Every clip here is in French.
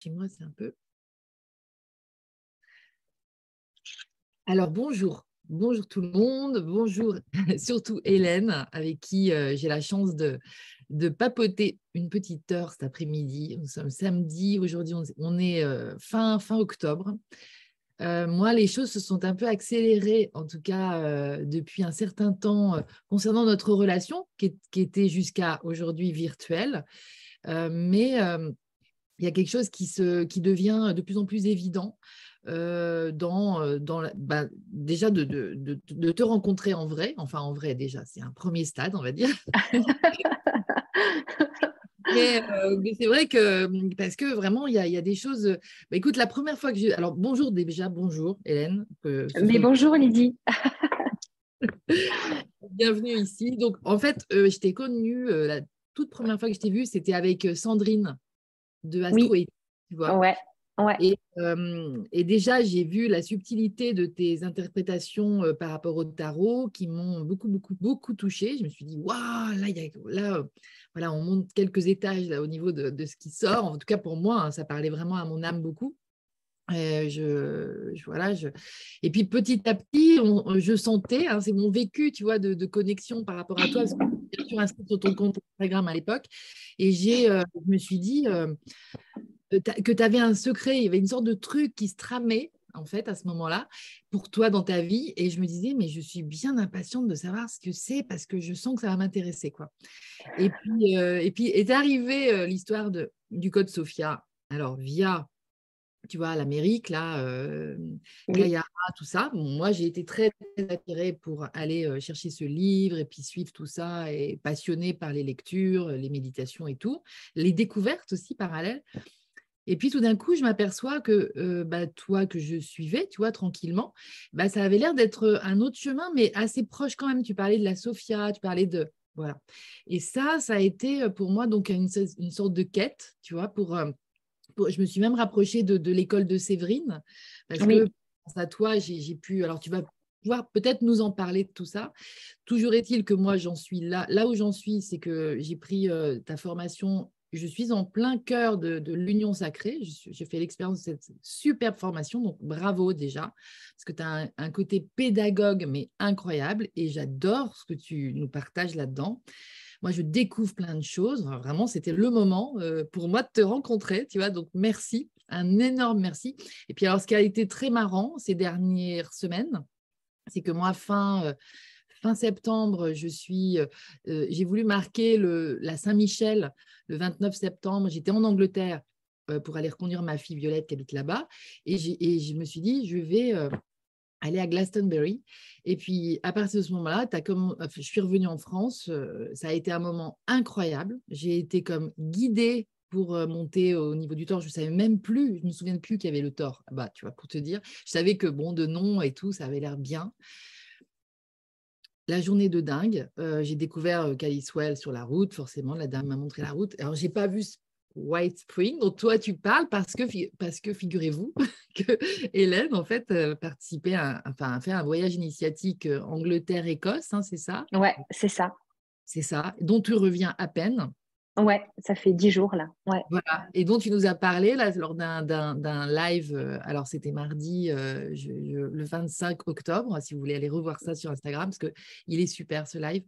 c'est un peu. Alors, bonjour. Bonjour tout le monde. Bonjour surtout Hélène, avec qui euh, j'ai la chance de, de papoter une petite heure cet après-midi. Nous sommes samedi. Aujourd'hui, on, est euh, fin, fin octobre. Euh, moi, les choses se sont un peu accélérées, en tout cas depuis un certain temps, concernant notre relation, qui, qui était jusqu'à aujourd'hui virtuelle. mais il y a quelque chose qui, se, qui devient de plus en plus évident euh, dans, euh, dans bah, déjà de, de, de, te rencontrer en vrai, enfin en vrai déjà, c'est un premier stade, on va dire. Euh, mais, c'est vrai que, parce que vraiment, il y a, y a, des choses. Bah, écoute, la première fois que j'ai. Alors, bonjour déjà, bonjour Hélène. mais bonjour Lydie. Bienvenue ici. Donc, en fait, je t'ai connue, la toute première fois que je t'ai vue, c'était avec Sandrine de Astro oui. tu vois. Ouais. Ouais. Et, et, déjà, j'ai vu la subtilité de tes interprétations par rapport au tarot qui m'ont beaucoup, beaucoup, beaucoup touchée. Je me suis dit, waouh, là, y a, là voilà, on monte quelques étages là, au niveau de, de, ce qui sort. En tout cas, pour moi, hein, ça parlait vraiment à mon âme beaucoup. Et, je, voilà, et puis petit à petit, je sentais, hein, c'est mon vécu, tu vois, de, connexion par rapport à toi, parce que tu inscrit sur ton compte Instagram à l'époque, et j'ai, je me suis dit, que tu avais un secret, il y avait une sorte de truc qui se tramait en fait à ce moment-là pour toi dans ta vie et je me disais mais je suis bien impatiente de savoir ce que c'est parce que je sens que ça va m'intéresser quoi. Et puis euh, et puis est arrivée euh, l'histoire du code Sophia. Alors via tu vois, l'Amérique, là, euh, tout ça. moi, j'ai été très, très, attirée pour aller euh, chercher ce livre et puis suivre tout ça et passionnée par les lectures, les méditations et tout. Les découvertes aussi parallèles. Et puis tout d'un coup, je m'aperçois que euh, bah, toi que je suivais, tu vois, tranquillement, bah, ça avait l'air d'être euh, un autre chemin, mais assez proche quand même. Tu parlais de la Sophia, tu parlais de... Voilà. Et ça, ça a été euh, pour moi donc une, une sorte de quête, tu vois, pour, je me suis même rapprochée de, l'école de Séverine, parce que grâce à toi, j'ai pu... Alors tu vas pouvoir peut-être nous en parler de tout ça. Toujours est-il que moi, j'en suis là. Là où j'en suis, c'est que j'ai pris ta formation je suis en plein cœur de, l'union sacrée. J'ai fait l'expérience de cette superbe formation, donc bravo déjà, parce que tu as un, côté pédagogue, mais incroyable, et j'adore ce que tu nous partages là-dedans. Moi, je découvre plein de choses. Vraiment, c'était le moment euh, pour moi de te rencontrer, tu vois, donc merci, un énorme merci. Et puis alors, ce qui a été très marrant ces dernières semaines, c'est que moi, fin... Euh, fin septembre, je suis, euh, j'ai voulu marquer le, la Saint-Michel le 29 septembre. J'étais en Angleterre pour aller reconduire ma fille Violette qui habite là-bas. Et, je me suis dit, je vais aller à Glastonbury. Et puis, à partir de ce moment-là, je suis revenue en France. ça a été un moment incroyable. J'ai été comme guidée pour monter au niveau du tort. Je ne savais même plus, je ne me souviens plus qu'il y avait le tort. Bah, tu vois, pour te dire, je savais que bon, de nom et tout, ça avait l'air bien la journée de dingue. Euh, j'ai découvert euh, sur la route, forcément, la dame m'a montré la route. Alors, j'ai pas vu White Spring dont toi tu parles parce que, parce que figurez-vous que Hélène, en fait, euh, participait à, enfin, a fait un voyage initiatique euh, Angleterre-Écosse, hein, c'est ça? Ouais, c'est ça. C'est ça, dont tu reviens à peine. Ouais, ça fait dix jours là. Ouais. Voilà. Et dont tu nous as parlé là, lors d'un live, euh, alors c'était mardi euh, le 25 octobre, si vous voulez aller revoir ça sur Instagram, parce qu'il est super ce live.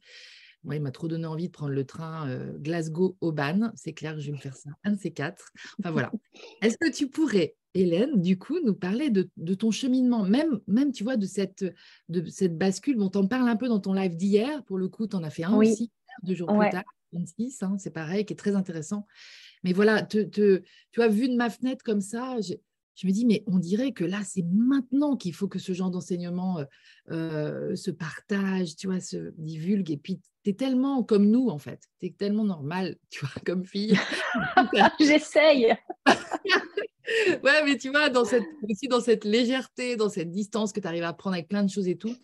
Moi, il m'a trop donné envie de prendre le train euh, Glasgow-Auban. C'est clair, je vais me faire ça, un de ces quatre. Enfin voilà. Est-ce que tu pourrais, Hélène, du coup, nous parler de, ton cheminement, même, même, tu vois, de cette, de cette bascule. Bon, t'en parles un peu dans ton live d'hier. Pour le coup, tu en as fait un aussi, deux jours plus tard. 26, hein, c'est pareil, qui est très intéressant. Mais voilà, te, tu vois, vu de ma fenêtre comme ça, je, me dis, mais on dirait que là, c'est maintenant qu'il faut que ce genre d'enseignement euh, euh, se partage, tu vois, se divulgue. Et puis, tu es tellement comme nous, en fait. Tu es tellement normal, tu vois, comme fille. J'essaye. ouais, mais tu vois, dans cette, aussi dans cette légèreté, dans cette distance que tu arrives à prendre avec plein de choses et tout,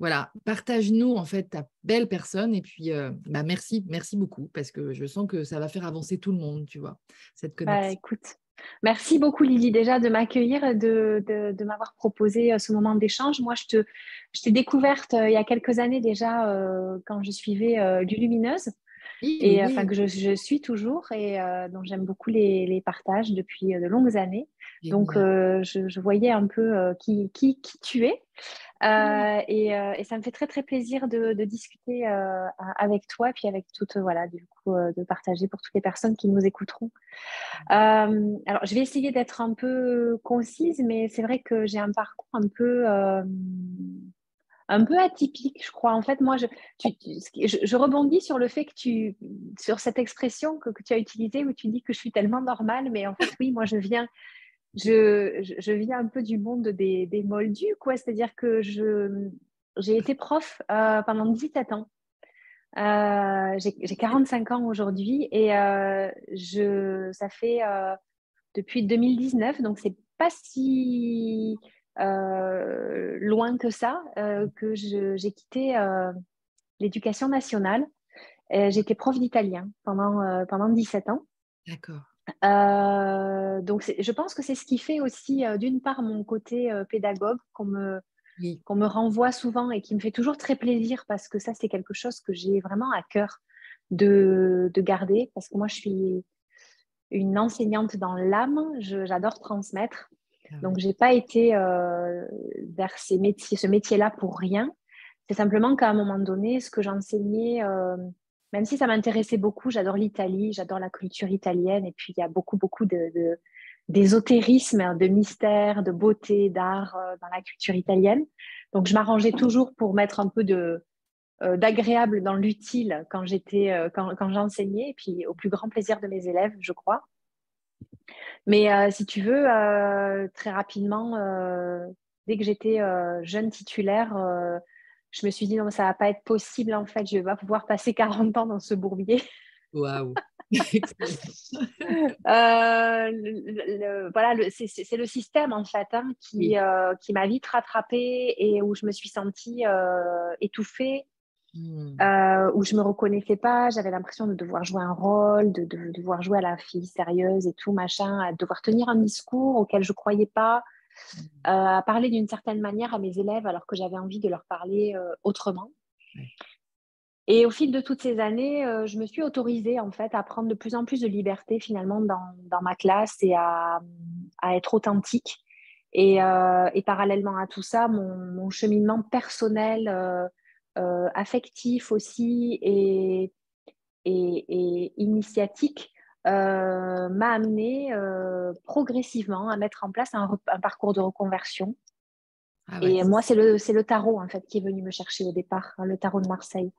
voilà, partage-nous en fait ta belle personne et puis euh, bah, merci, merci beaucoup parce que je sens que ça va faire avancer tout le monde, tu vois, cette bah, connexion. écoute, merci beaucoup Lily déjà de m'accueillir et de, de, m'avoir proposé euh, ce moment d'échange. Moi, je, te, je t'ai découverte euh, il y a quelques années déjà quand je suivais du Lumineuse. et enfin que je, suis toujours et dont j'aime beaucoup les, partages depuis de longues années. Donc, je, voyais un peu qui, qui, qui, tu es. Euh, et, euh, et, ça me fait très très plaisir de, de discuter euh, avec toi et puis avec toutes voilà du coup de partager pour toutes les personnes qui nous écouteront. alors je vais essayer d'être un peu concise, mais c'est vrai que j'ai un parcours un peu un peu atypique, je crois. En fait, moi, je, je, rebondis sur le fait que tu, sur cette expression que, que, tu as utilisée où tu dis que je suis tellement normale, mais en fait, oui, moi, je viens, je, je, viens un peu du monde des, des moldus, quoi. C'est-à-dire que j'ai été prof euh, pendant 17 ans. Euh, j'ai 45 ans aujourd'hui et euh, je, ça fait depuis 2019, donc c'est pas si loin que ça que j'ai quitté l'éducation nationale. J'étais prof d'italien pendant, pendant 17 ans. D'accord. Euh, donc, je pense que c'est ce qui fait aussi, euh, d'une part, mon côté euh, pédagogue qu'on me, qu'on me renvoie souvent et qui me fait toujours très plaisir parce que ça, c'est quelque chose que j'ai vraiment à cœur de, de, garder parce que moi, je suis une enseignante dans l'âme, j'adore transmettre. Ah donc, je n'ai pas été vers ces métiers, ce métier-là pour rien. C'est simplement qu'à un moment donné, ce que j'enseignais même si ça m'intéressait beaucoup, j'adore l'Italie, j'adore la culture italienne, et puis il y a beaucoup, beaucoup de, d'ésotérisme, de mystère, de beauté, d'art euh, dans la culture italienne. Donc je m'arrangeais toujours pour mettre un peu de euh, d'agréable dans l'utile quand j'étais euh, quand, quand j'enseignais, et puis au plus grand plaisir de mes élèves, je crois. Mais si tu veux, très rapidement, dès que j'étais jeune titulaire, je me suis dit non, ça va pas être possible en fait, je vais pas pouvoir passer 40 ans dans ce bourbier. Waouh. euh, voilà, c'est le système en fait hein, qui, euh, qui m'a vite rattrapée et où je me suis sentie euh, étouffée, hmm. euh, où je me reconnaissais pas. J'avais l'impression de devoir jouer un rôle, de, de, devoir jouer à la fille sérieuse et tout machin, de devoir tenir un discours auquel je croyais pas. Euh, à parler d'une certaine manière à mes élèves alors que j'avais envie de leur parler euh, autrement. Et au fil de toutes ces années, euh, je me suis autorisée en fait à prendre de plus en plus de liberté finalement dans, dans ma classe et à, à être authentique. Et, et, parallèlement à tout ça, mon, mon cheminement personnel, affectif aussi et, et, et initiatique euh, m'a amené euh, progressivement à mettre en place un, parcours de reconversion. Ah et moi, c'est le, le, tarot en fait qui est venu me chercher au départ, hein, le tarot de Marseille.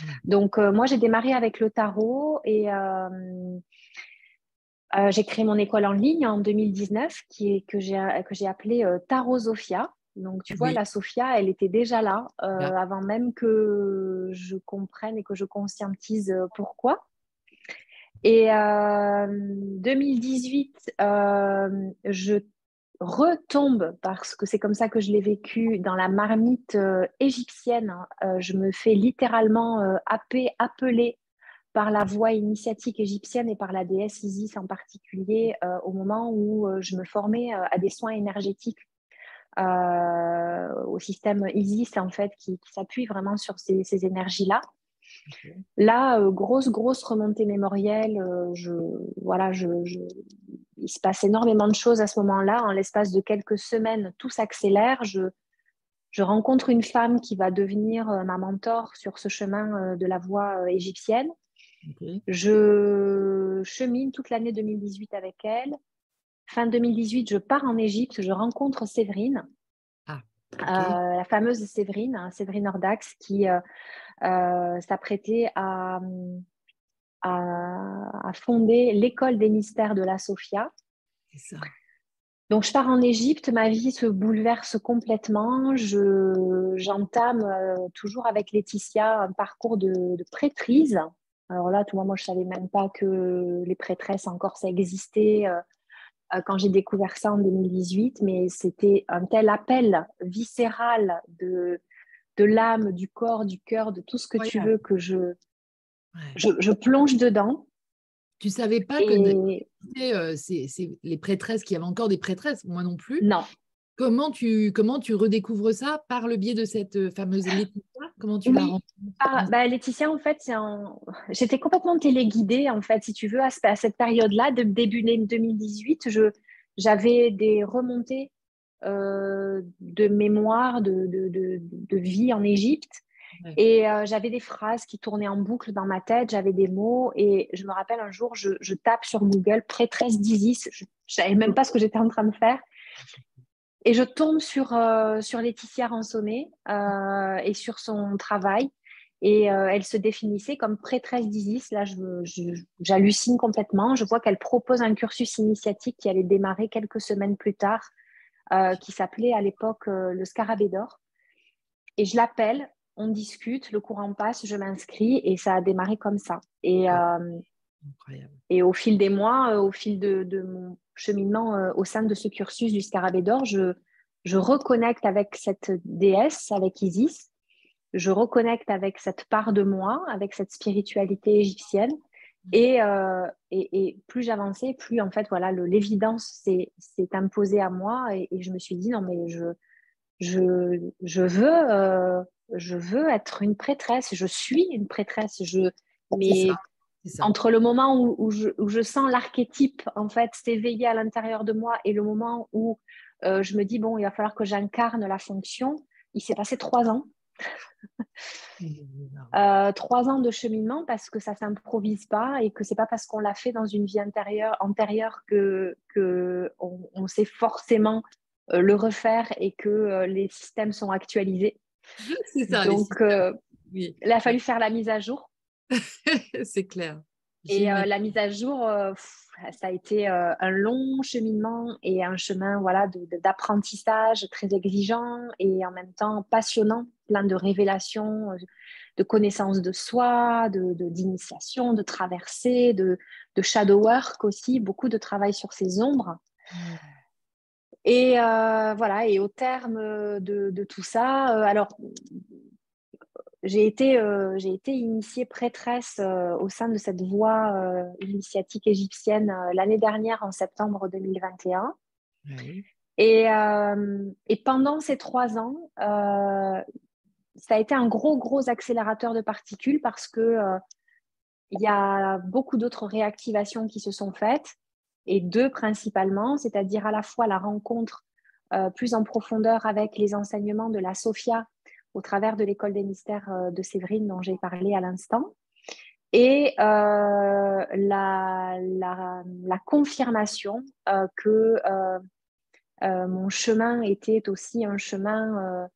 Mmh. Donc, euh, moi, j'ai démarré avec le tarot et j'ai créé mon école en ligne en 2019 qui est, que j'ai appelée Tarot Sophia. Donc, tu vois, la Sophia, elle était déjà là avant même que je comprenne et que je conscientise pourquoi. Et euh, 2018, euh, je retombe, parce que c'est comme ça que je l'ai vécu, dans la marmite euh, égyptienne. Euh, je me fais littéralement euh, appeler par la voix initiatique égyptienne et par la déesse Isis en particulier au moment où je me formais à des soins énergétiques au système Isis en fait qui, s'appuie vraiment sur ces, ces énergies-là. Là, euh, grosse, grosse remontée mémorielle. Euh, je, voilà, je, il se passe énormément de choses à ce moment-là. En l'espace de quelques semaines, tout s'accélère. Je, je rencontre une femme qui va devenir euh, ma mentor sur ce chemin de la voie égyptienne. Je chemine toute l'année 2018 avec elle. Fin 2018, je pars en Égypte, je rencontre Séverine, ah, la fameuse Séverine, hein, Séverine Ordax, qui euh, s'apprêter à, à, fonder l'école des mystères de la Sophia. Donc, je pars en Égypte, ma vie se bouleverse complètement. j'entame euh, toujours avec Laetitia un parcours de, prêtrise. Alors là, tout moi, moi, je ne savais même pas que les prêtresses encore ça existait euh, quand j'ai découvert ça en 2018, mais c'était un tel appel viscéral de, de l'âme, du corps, du cœur, de tout ce que tu veux que je, je, plonge dedans. Tu savais pas que euh, c'est les prêtresses, qu'il y avait encore des prêtresses, moi non plus. Non. Comment tu, comment tu redécouvres ça par le biais de cette euh, fameuse Laetitia? Comment tu la rencontres bah, Laetitia, en fait, j'étais complètement téléguidée, en fait, si tu veux, à, cette période-là, de début 2018. Je, j'avais des remontées euh, de mémoire, de, de, de, vie en Égypte. Et euh, j'avais des phrases qui tournaient en boucle dans ma tête, j'avais des mots. Et je me rappelle un jour, je, je tape sur Google prêtresse d'Isis. Je ne savais même pas ce que j'étais en train de faire. Et je tombe sur, euh, sur Laetitia Ransonnet et sur son travail. Et euh, elle se définissait comme prêtresse d'Isis. Là, j'hallucine complètement. Je vois qu'elle propose un cursus initiatique qui allait démarrer quelques semaines plus tard, qui s'appelait à l'époque le Scarabée d'Or. Et je l'appelle, on discute, le courant passe, je m'inscris et ça a démarré comme ça. Et, et au fil des mois, au fil de, de mon cheminement euh, au sein de ce cursus du Scarabée d'Or, je, je reconnecte avec cette déesse, avec Isis, je reconnecte avec cette part de moi, avec cette spiritualité égyptienne. Et, euh, et, plus j'avançais, plus en fait, voilà, l'évidence s'est imposée à moi et, je me suis dit, non, mais je, je, je veux, euh, je veux être une prêtresse, je suis une prêtresse, je, mais entre le moment où, je, sens l'archétype en fait s'éveiller à l'intérieur de moi et le moment où euh, je me dis bon il va falloir que j'incarne la fonction, il s'est passé trois ans. Euh, trois ans de cheminement parce que ça s'improvise pas et que c'est pas parce qu'on l'a fait dans une vie intérieure antérieure que, que on, sait forcément euh, le refaire et que les systèmes sont actualisés. Ça, Donc il a fallu faire la mise à jour c'est clair. Et euh, la mise à jour, euh, ça a été euh, un long cheminement et un chemin voilà, d'apprentissage très exigeant et en même temps passionnant, plein de révélations, de connaissances de soi, d'initiation, de, de traversée, de, de, shadow work aussi, beaucoup de travail sur ses ombres. Mmh. Et voilà, et au terme de, de tout ça, alors j'ai été, euh, j'ai été initiée prêtresse euh, au sein de cette voie euh, initiatique égyptienne l'année dernière, en septembre 2021. Et, et, pendant ces trois ans, ça a été un gros, gros accélérateur de particules parce que il y a beaucoup d'autres réactivations qui se sont faites, et deux principalement, c'est-à-dire à la fois la rencontre plus en profondeur avec les enseignements de la Sophia au travers de l'école des mystères euh, de Séverine dont j'ai parlé à l'instant. Et euh, la, la, confirmation euh, que mon chemin était aussi un chemin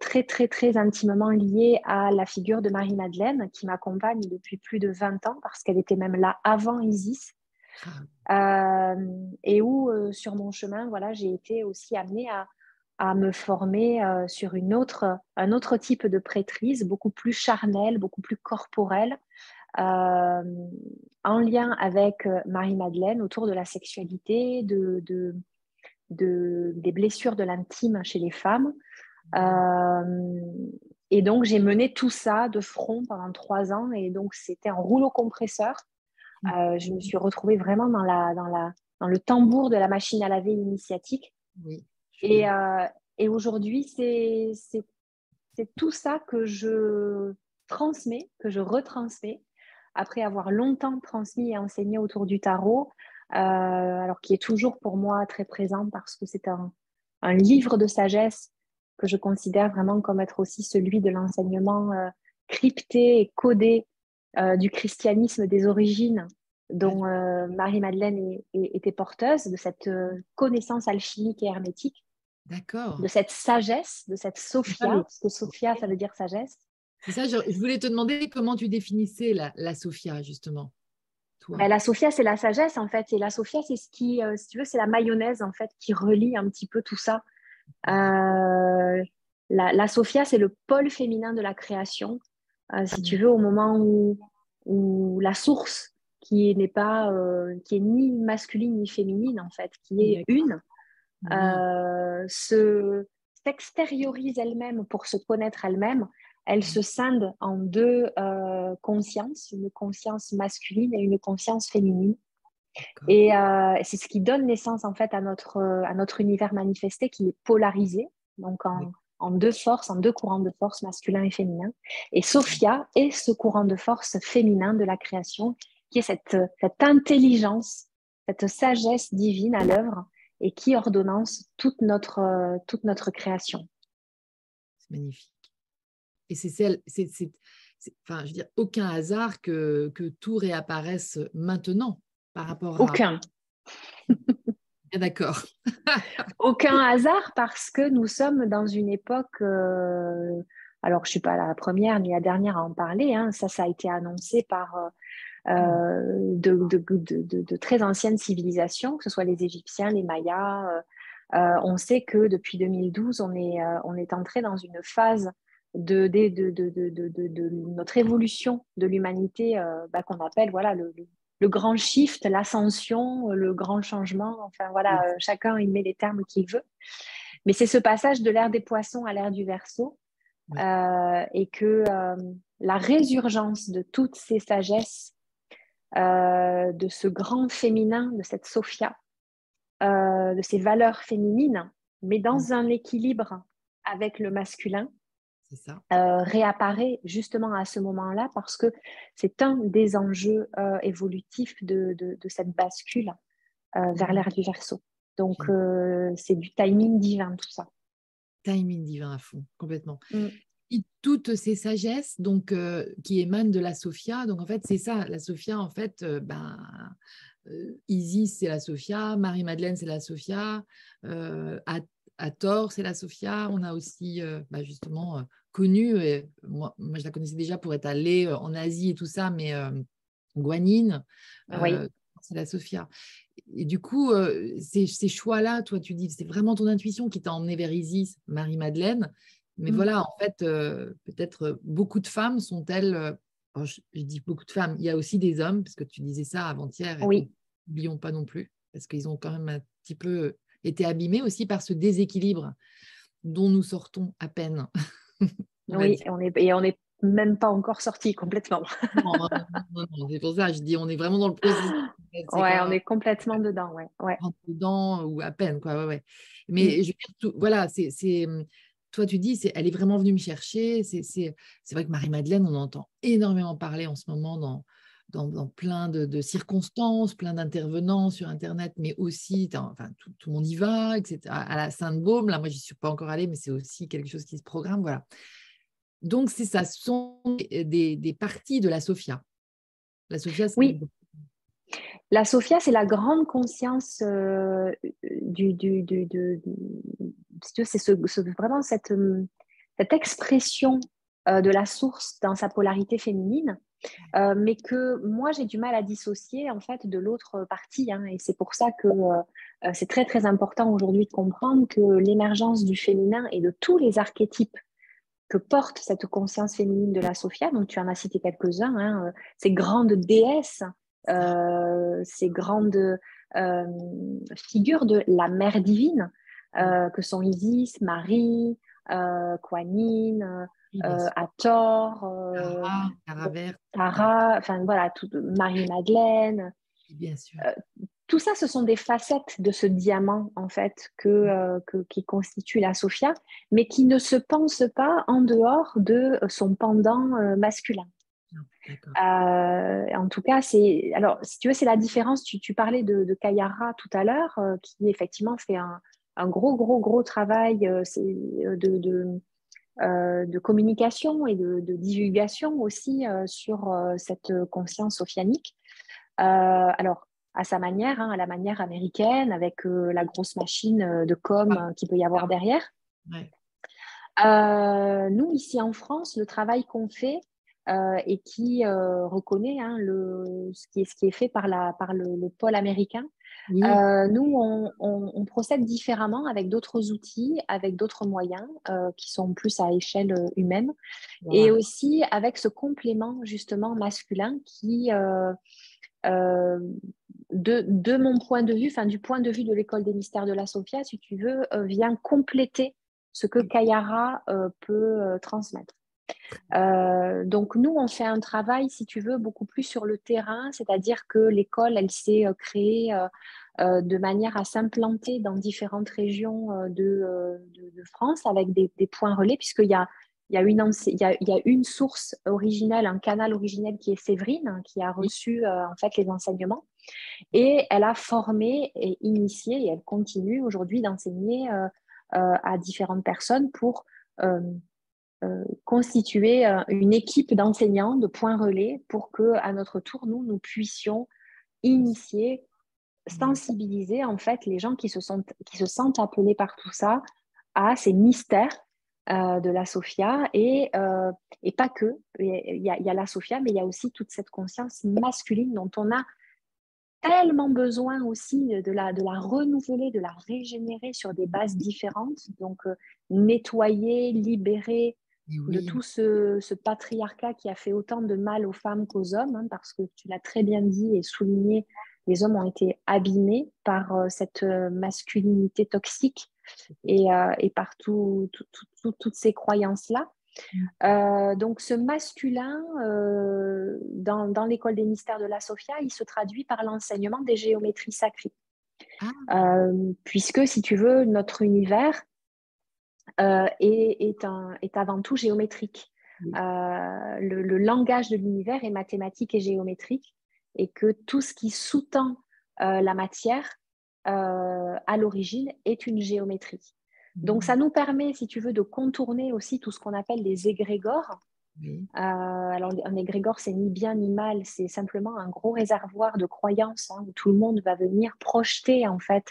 très, très, très intimement lié à la figure de Marie-Madeleine qui m'accompagne depuis plus de 20 ans parce qu'elle était même là avant Isis. Ah. et où, sur mon chemin, voilà, j'ai été aussi amenée à, à me former euh, sur une autre, un autre type de prêtrise, beaucoup plus charnelle, beaucoup plus corporelle, euh, en lien avec euh, Marie-Madeleine autour de la sexualité, de, de, de des blessures de l'intime chez les femmes. et donc, j'ai mené tout ça de front pendant trois ans. Et donc, c'était un rouleau compresseur. je me suis retrouvée vraiment dans, la, dans, la, dans le tambour de la machine à laver initiatique. Oui. Et, euh, et aujourd'hui, c'est tout ça que je transmets, que je retransmets, après avoir longtemps transmis et enseigné autour du tarot, euh, alors qui est toujours pour moi très présent parce que c'est un, un, livre de sagesse que je considère vraiment comme être aussi celui de l'enseignement euh, crypté et codé du christianisme des origines dont Marie-Madeleine était porteuse, de cette connaissance alchimique et hermétique. D'accord. De cette sagesse, de cette Sophia, parce que Sophia, ça veut dire sagesse. C'est ça, je, voulais te demander comment tu définissais la, la Sophia, justement. Ben, la Sophia, c'est la sagesse, en fait. Et la Sophia, c'est ce qui, euh, si tu veux, c'est la mayonnaise, en fait, qui relie un petit peu tout ça. Euh, la, la, Sophia, c'est le pôle féminin de la création. Euh, si tu veux, au moment où, où la source, qui n'est pas, qui est ni masculine ni féminine, en fait, qui est une, euh, se, s'extériorise elle-même pour se connaître elle-même, elle se scinde en deux euh, consciences, une conscience masculine et une conscience féminine. Et c'est ce qui donne naissance en fait à notre, à notre univers manifesté qui est polarisé, donc en, en deux forces, en deux courants de force, masculin et féminin. Et Sophia est ce courant de force féminin de la création, qui est cette, cette intelligence, cette sagesse divine à l'œuvre et qui ordonnance toute notre, toute notre création. C'est magnifique. Et c'est celle, c'est, enfin, je veux dire, aucun hasard que, que tout réapparaisse maintenant par rapport à. Aucun. D'accord. Aucun hasard parce que nous sommes dans une époque. Euh, alors, je ne suis pas la première ni la dernière à en parler. Hein, ça, ça a été annoncé par euh, mm. de, très anciennes civilisations, que ce soit les Égyptiens, les Mayas. Euh, on sait que depuis 2012, on est, on est entré dans une phase de, de, notre évolution de l'humanité bah, qu'on appelle voilà, le, le grand shift, l'ascension, le grand changement. Enfin voilà, euh, chacun il met les termes qu'il veut. Mais c'est ce passage de l'ère des poissons à l'ère du verso euh, et que euh, la résurgence de toutes ces sagesses, de ce grand féminin, de cette Sophia, de ces valeurs féminines, mais dans un équilibre avec le masculin, euh, réapparaît justement à ce moment-là parce que c'est un des enjeux euh, évolutifs de, cette bascule euh, vers l'ère du verso. Donc, c'est du timing divin, tout ça. Timing divin à fond, complètement. Mm. Toutes ces sagesses donc, qui émanent de la Sophia, donc en fait, c'est ça, la Sophia, en fait, ben, Isis, c'est la Sophia, Marie-Madeleine, c'est la Sophia, tort, c'est la Sophia. On a aussi bah, justement connue, et moi, moi, je la connaissais déjà pour être allée euh, en Asie et tout ça, mais euh, Guanine, euh, c'est la Sophia. Et du coup, ces, ces choix-là, toi, tu dis, c'est vraiment ton intuition qui t'a emmené vers Isis, Marie-Madeleine. Mais mmh. voilà, en fait, peut-être beaucoup de femmes sont-elles, je, dis beaucoup de femmes, il y a aussi des hommes, parce que tu disais ça avant-hier, oui. n'oublions pas non plus, parce qu'ils ont quand même un petit peu été abîmés aussi par ce déséquilibre dont nous sortons à peine. oui, on est, et on n'est même pas encore sorti complètement. c'est pour ça, je dis, on est vraiment dans le processus. ouais, on est complètement dedans, ouais. ouais. Dedans ou à peine, quoi, ouais, ouais. Mais mm. je, voilà, c'est, toi, tu dis, elle est vraiment venue me chercher. C'est, vrai que Marie-Madeleine, on entend énormément parler en ce moment dans, plein de, circonstances, plein d'intervenants sur Internet, mais aussi, tout, le monde y va, etc. À la Sainte-Baume, là, moi, je n'y suis pas encore allée, mais c'est aussi quelque chose qui se programme, voilà. Donc, c'est ça, ce sont des, parties de la Sophia. La Sophia, c'est... Oui. La Sophia, c'est la grande conscience euh, de, c'est vraiment cette, cette expression euh, de la source dans sa polarité féminine euh, mais que moi j'ai du mal à dissocier en fait de l'autre partie. Hein, et c'est pour ça que euh, euh, c'est très très important aujourd'hui de comprendre que l'émergence du féminin et de tous les archétypes que porte cette conscience féminine de la Sophia, donc tu en as cité quelques-uns, hein, ces grandes déesses, ces grandes figures de la mère divine, que sont Isis, Marie, Kuan Yin, euh, à Thor, euh, Tara, enfin voilà, Marie-Madeleine. Bien sûr. Euh, tout ça, ce sont des facettes de ce diamant, en fait, que, mm. qui constitue la Sophia, mais qui ne se pense pas en dehors de son pendant masculin. En tout cas, c'est alors si tu veux, c'est la différence. Tu, parlais de, de, Kayara tout à l'heure, qui effectivement fait un, un, gros, gros, gros travail de, de, euh, de communication et de, divulgation aussi euh, sur euh, cette conscience sophianique. alors, à sa manière, hein, à la manière américaine, avec la grosse machine de com qui peut y avoir derrière. nous, ici en France, le travail qu'on fait et qui reconnaît hein, le, ce, qui est, ce, qui est, fait par, la, par le pôle américain, euh, nous, on, procède différemment avec d'autres outils, avec d'autres moyens euh, qui sont plus à échelle euh, humaine, et aussi avec ce complément justement masculin qui, de, mon point de vue, enfin du point de vue de l'école des mystères de la Sophia, si tu veux, vient compléter ce que Kayara peut transmettre. Donc nous, on fait un travail, si tu veux, beaucoup plus sur le terrain, c'est-à-dire que l'école, elle s'est créée de manière à s'implanter dans différentes régions de, de, France avec des, des points relais, puisqu'il y a il y, a une, il, y a, il y, a, une, source originelle, un canal originel qui est Séverine, hein, qui a reçu euh, en fait les enseignements. Et elle a formé et initié, et elle continue aujourd'hui d'enseigner euh, euh, à différentes personnes pour constituer une équipe d'enseignants de points relais pour que, à notre tour, nous, nous puissions initier, sensibiliser en fait les gens qui se, qui se sentent appelés par tout ça à ces mystères euh, de la Sophia et, euh, et pas que. Il y, a, la Sophia, mais il y a aussi toute cette conscience masculine dont on a tellement besoin aussi de la, de la renouveler, de la régénérer sur des bases différentes. Donc, euh, nettoyer, libérer de tout ce, ce, patriarcat qui a fait autant de mal aux femmes qu'aux hommes, hein, parce que tu l'as très bien dit et souligné, les hommes ont été abîmés par cette masculinité toxique et, euh, et par toutes ces croyances-là. Mm. Euh, donc ce masculin, euh, dans, dans l'école des mystères de la Sophia, il se traduit par l'enseignement des géométries sacrées. Ah. puisque, si tu veux, notre univers est, est, un, est, avant tout géométrique. Le, le, langage de l'univers est mathématique et géométrique, et que tout ce qui sous-tend la matière euh, à l'origine est une géométrie. Donc, ça nous permet, si tu veux, de contourner aussi tout ce qu'on appelle les égrégores. Euh, alors, un égrégore, c'est ni bien ni mal, c'est simplement un gros réservoir de croyances hein, où tout le monde va venir projeter, en fait,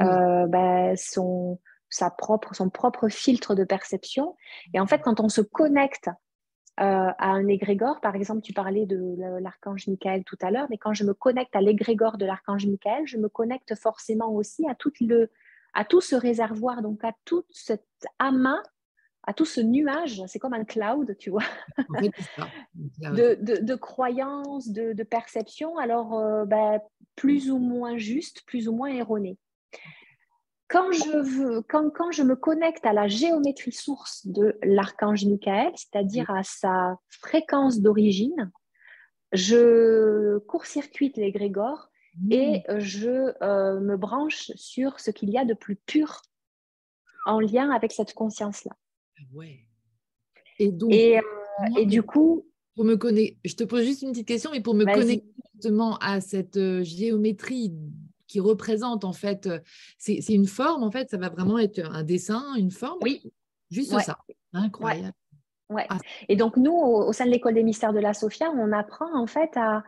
euh, ben, son, sa propre, son propre filtre de perception. Et en fait, quand on se connecte euh, à un égrégore. Par exemple, tu parlais de l'archange Michael tout à l'heure, mais quand je me connecte à l'égrégore de l'archange Michael, je me connecte forcément aussi à tout, le, à tout ce réservoir, donc à tout cet amas, à tout ce nuage, c'est comme un cloud, tu vois, de, de, de, croyances, de, de perceptions, alors euh, ben, plus ou moins juste, plus ou moins erronées quand je, veux, quand, quand je me connecte à la géométrie source de l'archange Michael, c'est-à-dire à sa fréquence d'origine, je court-circuite l'égrégore mmh. et je euh, me branche sur ce qu'il y a de plus pur en lien avec cette conscience-là. Ah ouais. Et, donc, et, euh, du coup... Pour me connecter, je te pose juste une petite question, mais pour me connecter justement à cette euh, géométrie qui représente en fait, euh, c'est une forme en fait, ça va vraiment être un dessin, une forme. Oui. Juste ça. Incroyable. Ouais. Ah. Et donc nous, au, sein de l'école des mystères de la Sophia, on apprend en fait à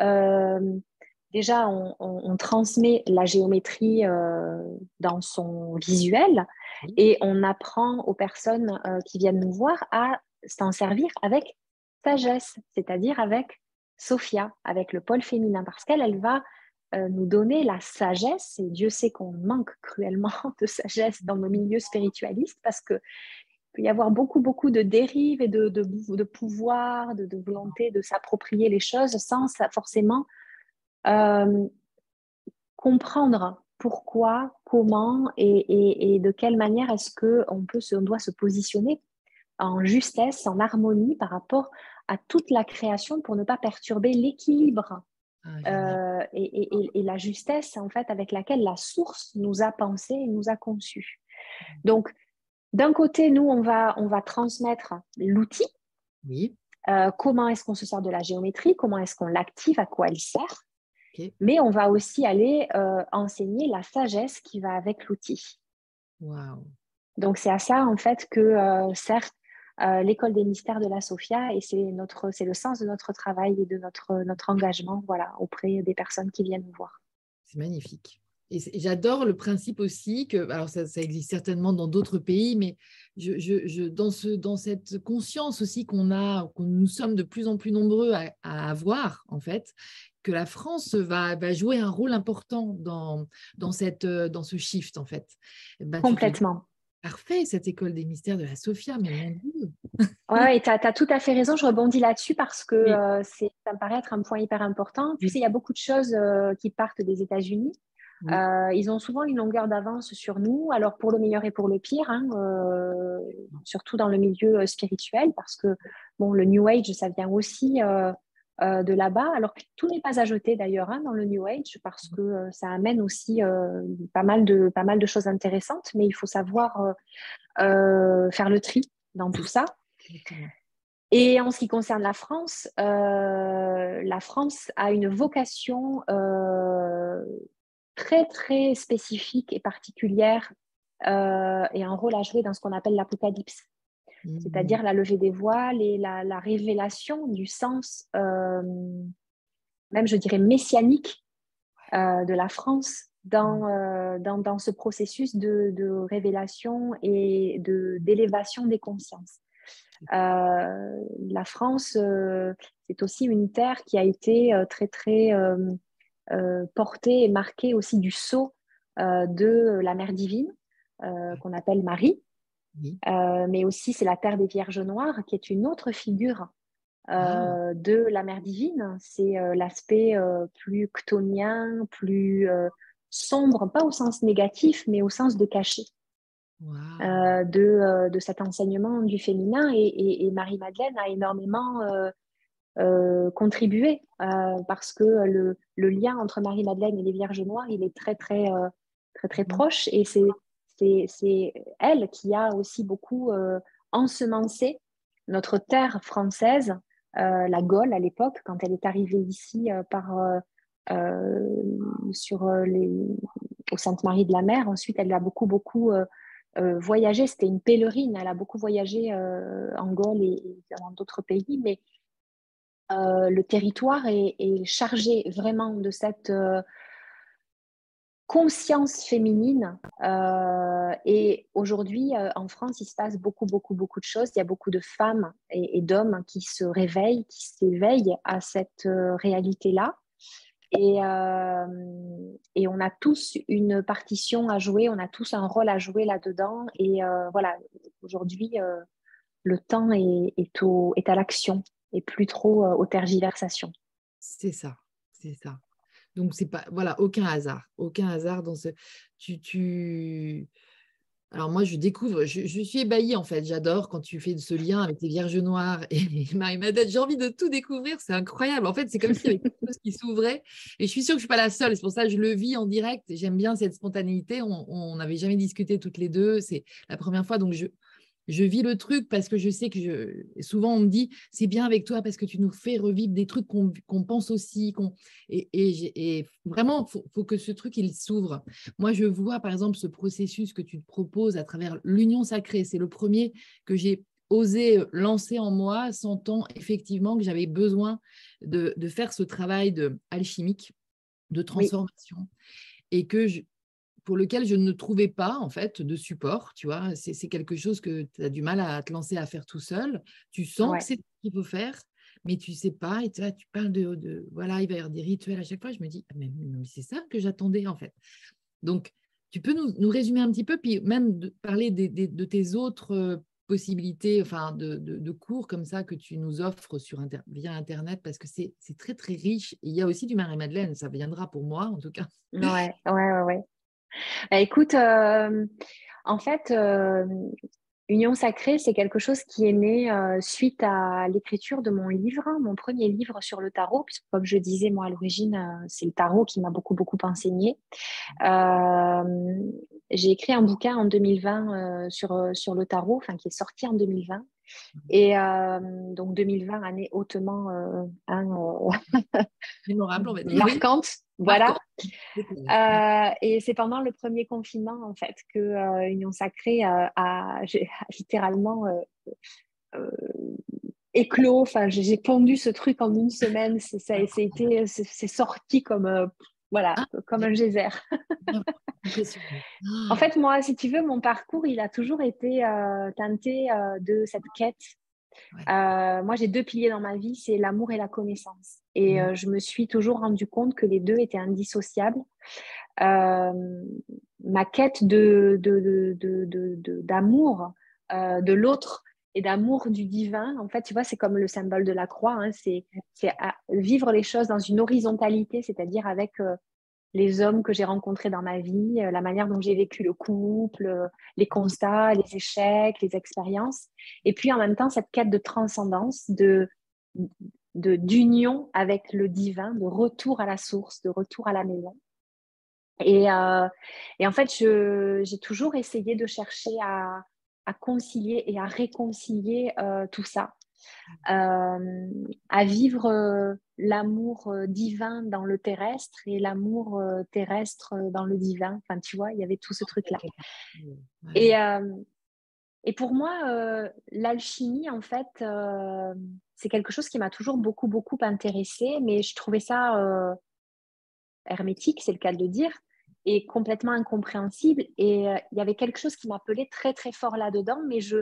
euh, déjà on, transmet la géométrie euh, dans son visuel et on apprend aux personnes qui viennent nous voir à s'en servir avec sagesse, c'est-à-dire avec Sophia, avec le pôle féminin, parce qu'elle, elle va euh, nous donner la sagesse, et Dieu sait qu'on manque cruellement de sagesse dans nos milieux spiritualistes parce que peut y avoir beaucoup, beaucoup de dérives et de, de, de pouvoir, de, de, volonté de s'approprier les choses sans forcément euh, comprendre pourquoi, comment et, et, et de quelle manière est-ce qu'on peut, on doit se positionner en justesse, en harmonie par rapport à toute la création pour ne pas perturber l'équilibre ah, euh, et, la justesse en fait avec laquelle la source nous a pensé et nous a conçu. Donc, d'un côté, nous, on va, on va transmettre l'outil. Oui. Euh, comment est-ce qu'on se sert de la géométrie? Comment est-ce qu'on l'active? À quoi elle sert? Mais on va aussi aller euh, enseigner la sagesse qui va avec l'outil. Wow. Donc, c'est à ça, en fait, que sert euh, l'école des mystères de la Sophia et c'est notre c'est le sens de notre travail et de notre notre engagement voilà auprès des personnes qui viennent nous voir. C'est magnifique. Et j'adore le principe aussi que, alors ça, ça existe certainement dans d'autres pays, mais je, je, dans, ce, dans cette conscience aussi qu'on a, que nous sommes de plus en plus nombreux à, avoir, en fait, que la France va, va, jouer un rôle important dans, dans, cette, dans ce shift, en fait. Ben, Complètement parfait, cette école des mystères de la Sophia, mais mon Dieu. Oui, tu as, tout à fait raison. Je rebondis là-dessus parce que euh, ça me paraît être un point hyper important. Tu sais, il y a beaucoup de choses euh, qui partent des États-Unis. ils ont souvent une longueur d'avance sur nous, alors pour le meilleur et pour le pire, hein, surtout dans le milieu spirituel, parce que bon, le New Age, ça vient aussi euh, de là-bas. Alors, tout n'est pas à jeter d'ailleurs hein, dans le New Age parce que euh, ça amène aussi euh, pas, mal de, pas mal de choses intéressantes, mais il faut savoir faire le tri dans tout ça. Et en ce qui concerne la France, la France a une vocation très, très spécifique et particulière et un rôle à jouer dans ce qu'on appelle l'apocalypse c'est-à-dire mmh. la levée des voiles et la, révélation du sens, euh, même je dirais messianique, euh, de la France dans, mmh. euh, dans, dans, ce processus de, de révélation et d'élévation des consciences. la France, c'est aussi une terre qui a été très, très portée et marquée aussi du sceau de la mère divine, qu'on appelle Marie. Euh, mais aussi c'est la terre des Vierges Noires, qui est une autre figure euh, ah. de la mère divine. C'est euh, l'aspect plus ctonien, plus sombre, pas au sens négatif, mais au sens de caché. de, de, cet enseignement du féminin et, Marie-Madeleine a énormément contribué parce que le, le lien entre Marie-Madeleine et les Vierges Noires, il est très très très très mmh. proche et c'est c'est elle qui a aussi beaucoup euh, ensemencé notre terre française, euh, la Gaule à l'époque, quand elle est arrivée ici euh, par, sur les, au Sainte-Marie de la Mer. Ensuite, elle a beaucoup, beaucoup voyagé. C'était une pèlerine. Elle a beaucoup voyagé en Gaule et, dans d'autres pays, mais le territoire est, chargé vraiment de cette conscience féminine. Euh, et aujourd'hui, euh, en France, il se passe beaucoup, beaucoup, beaucoup de choses. Il y a beaucoup de femmes et, d'hommes qui se réveillent, qui s'éveillent à cette euh, réalité-là. Et, on a tous une partition à jouer, on a tous un rôle à jouer là-dedans. Et voilà, aujourd'hui, le temps est, est à l'action et plus trop aux tergiversations. C'est ça, c'est ça. Donc, c'est pas, voilà, aucun hasard, aucun hasard dans ce. Tu, tu... Alors, moi, je découvre, je, suis ébahie en fait. J'adore quand tu fais ce lien avec les Vierges Noires et Marie-Madeleine. J'ai envie de tout découvrir, c'est incroyable. En fait, c'est comme s'il y avait quelque chose qui s'ouvrait. Et je suis sûre que je ne suis pas la seule. C'est pour ça que je le vis en direct. J'aime bien cette spontanéité. On n'avait jamais discuté toutes les deux. C'est la première fois. Donc, je, je vis le truc parce que je sais que je... souvent on me dit c'est bien avec toi parce que tu nous fais revivre des trucs qu'on pense aussi. qu'on Et, et, vraiment, il faut, que ce truc il s'ouvre. Moi, je vois par exemple ce processus que tu te proposes à travers l'union sacrée. C'est le premier que j'ai osé lancer en moi, sentant effectivement que j'avais besoin de, faire ce travail de alchimique, de transformation. Et que je, pour lequel je ne trouvais pas en fait de support, tu vois, c'est quelque chose que tu as du mal à te lancer à faire tout seul. Tu sens que c'est ce qu'il faut faire, mais tu sais pas, et tu, tu parles de, voilà, il va y avoir des rituels à chaque fois, je me dis, ah, mais, c'est ça que j'attendais en fait. Donc, tu peux nous, résumer un petit peu, puis même de parler de tes autres possibilités, enfin de, cours comme ça que tu nous offres sur via Internet, parce que c'est très très riche. il y a aussi du Marie-Madeleine, ça viendra pour moi en tout cas. Ouais, ouais, ouais. ouais. Bah, écoute, euh, en fait, euh, Union sacrée, c'est quelque chose qui est né euh, suite à l'écriture de mon livre, mon premier livre sur le tarot, puisque comme je disais, moi à l'origine, c'est le tarot qui m'a beaucoup, beaucoup enseigné. J'ai écrit un bouquin en 2020 sur, sur le tarot, enfin qui est sorti en 2020. Et donc 2020, année hautement hein, mémorable, on va dire. Marquante. Voilà. Euh, et c'est pendant le premier confinement, en fait, que euh, Union Sacrée euh, a, littéralement éclos. Enfin, j'ai pondu ce truc en une semaine. C'est sorti comme, voilà, ah, comme un geyser. en fait, moi, si tu veux, mon parcours, il a toujours été teinté de cette quête euh, moi, j'ai deux piliers dans ma vie, c'est l'amour et la connaissance. Et mmh. euh, je me suis toujours rendu compte que les deux étaient indissociables. Euh, ma quête de, d'amour de, l'autre et d'amour du divin, en fait, tu vois, c'est comme le symbole de la croix, hein, c'est, vivre les choses dans une horizontalité, c'est-à-dire avec les hommes que j'ai rencontrés dans ma vie, la manière dont j'ai vécu le couple, les constats, les échecs, les expériences. Et puis en même temps, cette quête de transcendance, de d'union avec le divin, de retour à la source, de retour à la maison. Et, euh, et en fait, j'ai toujours essayé de chercher à, à, concilier et à réconcilier euh, tout ça, euh, à vivre l'amour divin dans le terrestre et l'amour terrestre dans le divin. Enfin, tu vois, il y avait tout ce truc-là. Et, et pour moi, l'alchimie, en fait, c'est quelque chose qui m'a toujours beaucoup, beaucoup intéressée, mais je trouvais ça euh, hermétique, c'est le cas de le dire, et complètement incompréhensible. Et euh, il y avait quelque chose qui m'appelait très, très fort là-dedans, mais je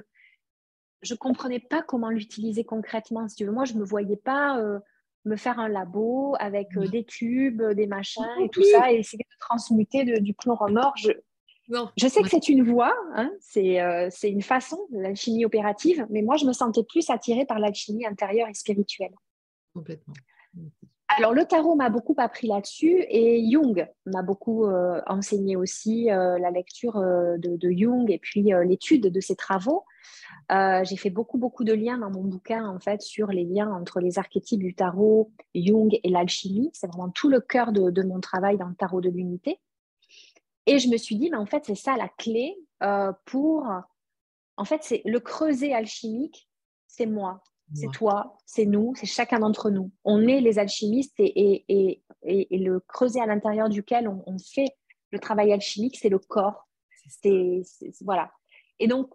ne comprenais pas comment l'utiliser concrètement. Si tu veux. Moi, je ne me voyais pas euh, me faire un labo avec des tubes, des machins et tout ça, et essayer de transmuter du chloromorphe. mort. Je, je sais que c'est une voie, hein, euh, c'est une façon, l'alchimie opérative, mais moi, je me sentais plus attirée par l'alchimie intérieure et spirituelle. Complètement. Alors, le tarot m'a beaucoup appris là-dessus et Jung m'a beaucoup euh, enseigné aussi euh, la lecture de, de, Jung et puis l'étude de ses travaux. J'ai fait beaucoup, beaucoup de liens dans mon bouquin, en fait, sur les liens entre les archétypes du tarot, Jung et l'alchimie. C'est vraiment tout le cœur de, de mon travail dans le tarot de l'unité. Et je me suis dit, mais en fait, c'est ça la clé euh, pour. En fait, c'est le creuset alchimique, c'est moi, c'est toi, c'est nous, c'est chacun d'entre nous. On est les alchimistes et, et, et, et le creuset à l'intérieur duquel on, on, fait le travail alchimique, c'est le corps. C'est, voilà. Et donc,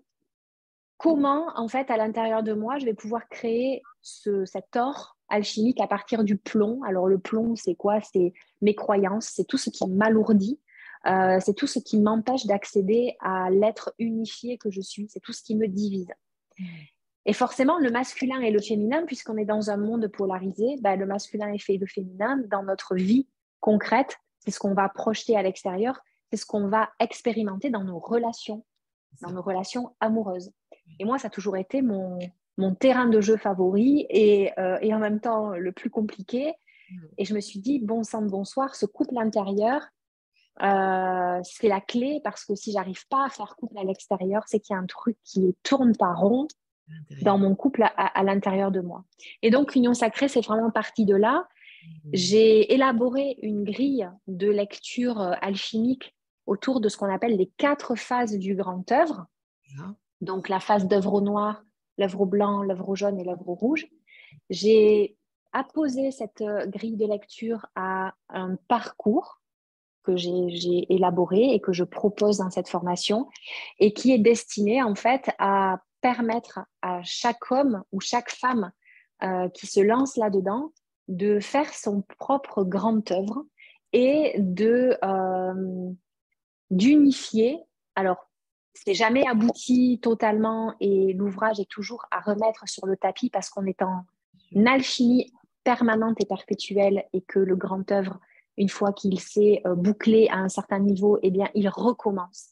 comment, en fait, à l'intérieur de moi, je vais pouvoir créer ce, cet or alchimique à partir du plomb. Alors, le plomb, c'est quoi? C'est mes croyances, c'est tout ce qui m'alourdit, euh, c'est tout ce qui m'empêche d'accéder à l'être unifié que je suis. C'est tout ce qui me divise. Et forcément, le masculin et le féminin, puisqu'on est dans un monde polarisé, bah, le masculin et le féminin, dans notre vie concrète, c'est ce qu'on va projeter à l'extérieur, c'est ce qu'on va expérimenter dans nos relations, dans nos relations amoureuses. Et moi, ça a toujours été mon, terrain de jeu favori et, euh, et, en même temps le plus compliqué. Et je me suis dit, bon sang de bonsoir, ce couple intérieur, euh, c'est la clé parce que si j'arrive pas à faire couple à l'extérieur, c'est qu'il y a un truc qui tourne pas rond dans mon couple à, l'intérieur de moi. Et donc, Union Sacrée, c'est vraiment partie de là. Mmh. J'ai élaboré une grille de lecture euh, alchimique autour de ce qu'on appelle les quatre phases du grand œuvre. Donc, la phase d'œuvre au noir, l'œuvre au blanc, l'œuvre au jaune et l'œuvre au rouge. J'ai apposé cette euh, grille de lecture à un parcours que j'ai élaboré et que je propose dans cette formation et qui est destiné en fait à permettre à chaque homme ou chaque femme euh, qui se lance là-dedans de faire son propre grande œuvre et de euh, d'unifier. Alors, c'est jamais abouti totalement et l'ouvrage est toujours à remettre sur le tapis parce qu'on est en alchimie permanente et perpétuelle et que le grand œuvre une fois qu'il s'est euh, bouclé à un certain niveau, eh bien, il recommence.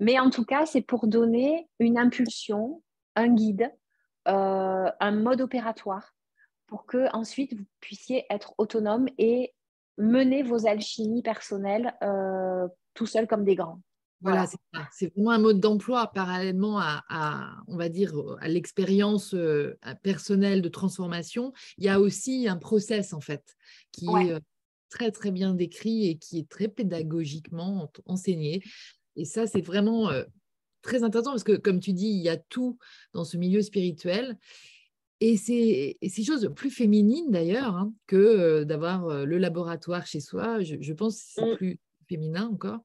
Mais en tout cas, c'est pour donner une impulsion, un guide, euh, un mode opératoire pour que ensuite vous puissiez être autonome et mener vos alchimies personnelles euh, tout seul comme des grands. Voilà, c'est vraiment un mode d'emploi parallèlement à, on va dire, à l'expérience personnelle de transformation. Il y a aussi un process en fait qui est très très bien décrit et qui est très pédagogiquement enseigné. Et ça, c'est vraiment euh, très intéressant parce que, comme tu dis, il y a tout dans ce milieu spirituel. Et c'est ces choses plus féminines d'ailleurs hein, que euh, d'avoir euh, le laboratoire chez soi. Je, pense que c'est mmh. plus féminin encore.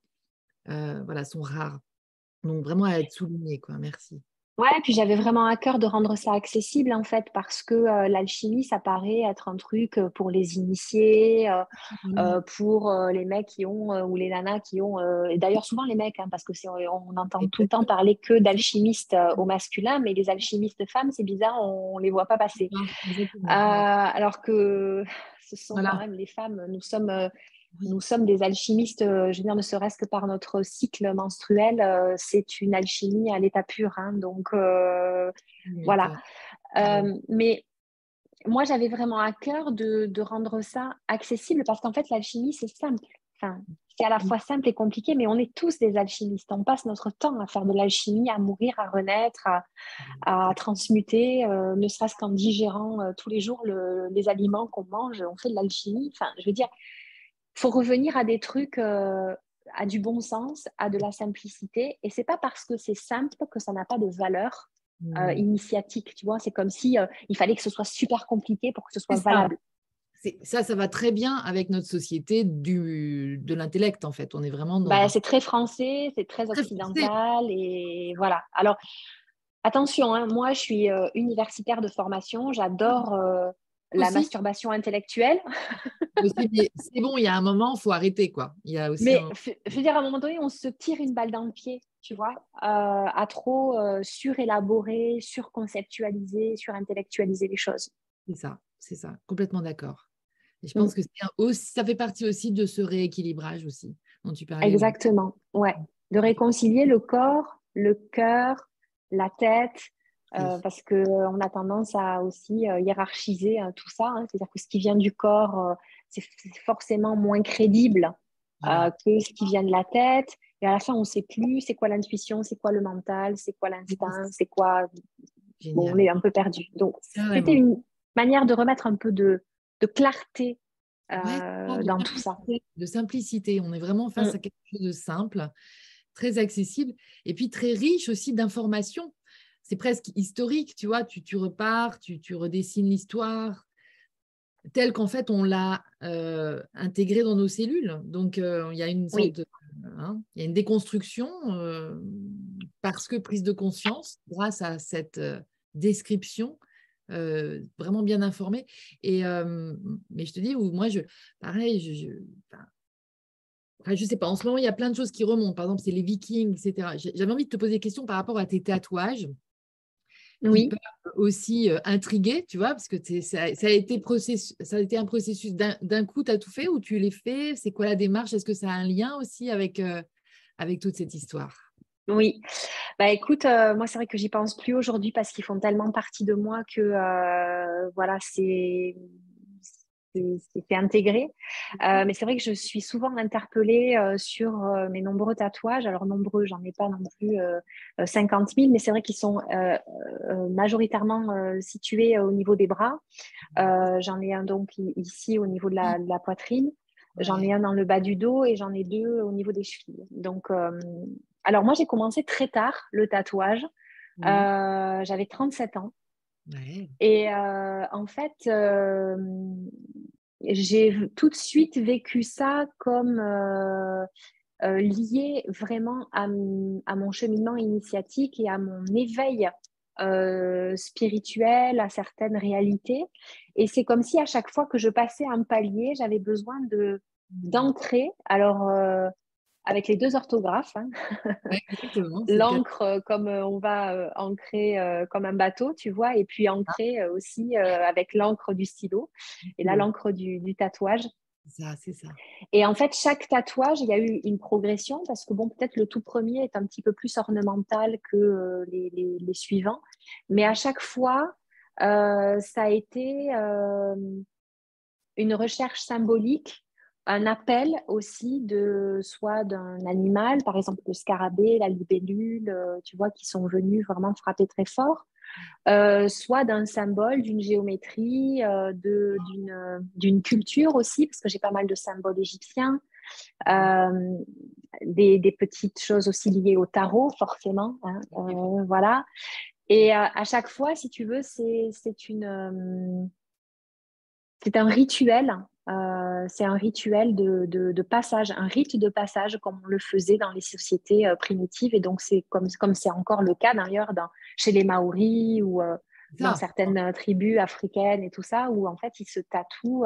Voilà, sont rares. Donc vraiment à être souligné, quoi. Merci. Ouais, puis j'avais vraiment à cœur de rendre ça accessible en fait parce que euh, l'alchimie, ça paraît être un truc euh, pour les initiés, euh, mmh. pour les mecs qui ont ou les nanas qui ont, et d'ailleurs souvent les mecs, hein, parce que c'est, on entend tout le temps parler que d'alchimistes au masculin, mais les alchimistes femmes, c'est bizarre, on, ne les voit pas passer. alors que ce sont quand même les femmes, nous sommes nous sommes des alchimistes, euh, je veux dire, ne serait-ce que par notre cycle menstruel, euh, c'est une alchimie à l'état pur. Hein, donc, euh, voilà. mais moi, j'avais vraiment à cœur de, rendre ça accessible parce qu'en fait, l'alchimie, c'est simple. Enfin, c'est à la fois simple et compliqué, mais on est tous des alchimistes. On passe notre temps à faire de l'alchimie, à mourir, à renaître, à, transmuter, euh, ne serait-ce qu'en digérant euh, tous les jours les aliments qu'on mange. On fait de l'alchimie. Enfin, je veux dire, faut revenir à des trucs, euh, à du bon sens, à de la simplicité. Et c'est pas parce que c'est simple que ça n'a pas de valeur mmh. initiatique. Tu vois, c'est comme si il fallait que ce soit super compliqué pour que ce soit valable ça, ça va très bien avec notre société du, de l'intellect, en fait. On est vraiment dans... Bah, c'est très français, c'est très, occidental. Et voilà. Alors, attention, hein, moi, je suis euh, universitaire de formation. J'adore euh, la masturbation intellectuelle. c'est bon, il y a un moment, il faut arrêter, quoi. Il y a aussi Mais je veux dire, à un moment donné, on se tire une balle dans le pied, tu vois, euh, à trop surélaborer, surconceptualiser, surintellectualiser les choses. C'est ça, c'est ça, complètement d'accord je pense que ça fait partie aussi de ce rééquilibrage aussi dont tu parlais. Exactement, ouais. De réconcilier le corps, le cœur, la tête, euh, parce qu'on a tendance à aussi euh, hiérarchiser euh, tout ça. Hein. C'est-à-dire que ce qui vient du corps, c'est forcément moins crédible que ce qui vient de la tête. Et à la fin, on ne sait plus c'est quoi l'intuition, c'est quoi le mental, c'est quoi l'instinct, c'est quoi. Bon, on est un peu perdu. Donc, c'était une manière de remettre un peu de, de clarté euh, dans tout ça. De simplicité. On est vraiment face mm. à quelque chose de simple, très accessible et puis très riche aussi d'informations. C'est presque historique, tu vois. Tu, tu repars, tu, tu redessines l'histoire telle qu'en fait on l'a euh, intégrée dans nos cellules. Donc euh, il y a une sorte hein, il y a une déconstruction parce que prise de conscience grâce à cette description euh, vraiment bien informé. Et, euh, mais je te dis, moi, je, pareil, je, je, enfin, je sais pas, en ce moment, il y a plein de choses qui remontent. Par exemple, c'est les Vikings, etc. J'avais envie de te poser des questions par rapport à tes tatouages. Oui. Aussi euh, intrigué, tu vois, parce que ça, ça, a été ça a été un processus d'un coup, tu as tout fait ou tu les fais C'est quoi la démarche? Est-ce que ça a un lien aussi avec, avec toute cette histoire? Oui, bah écoute, euh, moi c'est vrai que j'y pense plus aujourd'hui parce qu'ils font tellement partie de moi que voilà, c'est c'est intégré. Euh, mais c'est vrai que je suis souvent interpellée sur mes nombreux tatouages. Alors nombreux, j'en ai pas non plus 50 000, mais c'est vrai qu'ils sont majoritairement situés au niveau des bras. j'en ai un donc ici au niveau de la, de la poitrine. J'en ai un dans le bas du dos et j'en ai deux au niveau des chevilles. Donc, alors, moi, j'ai commencé très tard le tatouage. Euh, j'avais 37 ans. Et en fait, j'ai tout de suite vécu ça comme lié vraiment à, mon cheminement initiatique et à mon éveil spirituel, à certaines réalités. Et c'est comme si à chaque fois que je passais un palier, j'avais besoin de d'ancrer. Alors, avec les deux orthographes. Hein. L'encre euh, comme euh, on va euh, ancrer comme un bateau, tu vois, et puis ancrer aussi avec l'encre du stylo et là l'encre du, tatouage. Ça, c'est ça. Et en fait, chaque tatouage, il y a eu une progression parce que, bon, peut-être le tout premier est un petit peu plus ornemental que les, les, suivants. Mais à chaque fois, ça a été une recherche symbolique un appel aussi de soit d'un animal, par exemple le scarabée, la libellule, euh, tu vois, qui sont venus vraiment frapper très fort, euh, soit d'un symbole, d'une géométrie, euh, d'une culture aussi, parce que j'ai pas mal de symboles égyptiens, des, petites choses aussi liées au tarot, forcément, hein, voilà. Et à chaque fois, si tu veux, c'est une c'est un rituel euh, c'est un rituel de, passage, un rite de passage comme on le faisait dans les sociétés euh, primitives. Et donc, c'est comme comme c'est encore le cas d'ailleurs chez les Maoris ou euh, dans certaines tribus africaines et tout ça, où en fait, ils se tatouent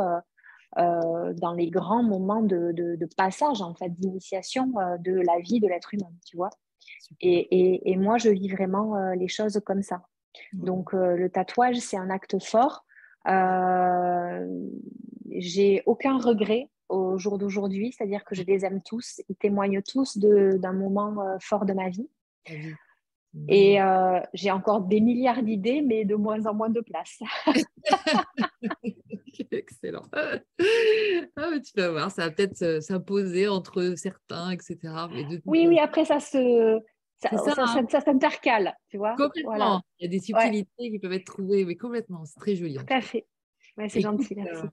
dans les grands moments de, passage, en fait, d'initiation de la vie de l'être humain, tu vois. Et, moi, je vis vraiment les choses comme ça. Donc, le tatouage, c'est un acte fort. Euh, j'ai aucun regret au jour d'aujourd'hui, c'est-à-dire que je les aime tous. Ils témoignent tous d'un moment euh, fort de ma vie. Et euh, j'ai encore des milliards d'idées, mais de moins en moins de place. Excellent. Ah, tu vas voir, ça va peut-être s'imposer entre certains, etc. oui, oui, après ça se. Ça, hein. ça, s'intercale, tu vois. Complètement. Il y a des subtilités qui peuvent être trouvées, mais complètement. C'est très joli. Tout à fait. c'est gentil, merci.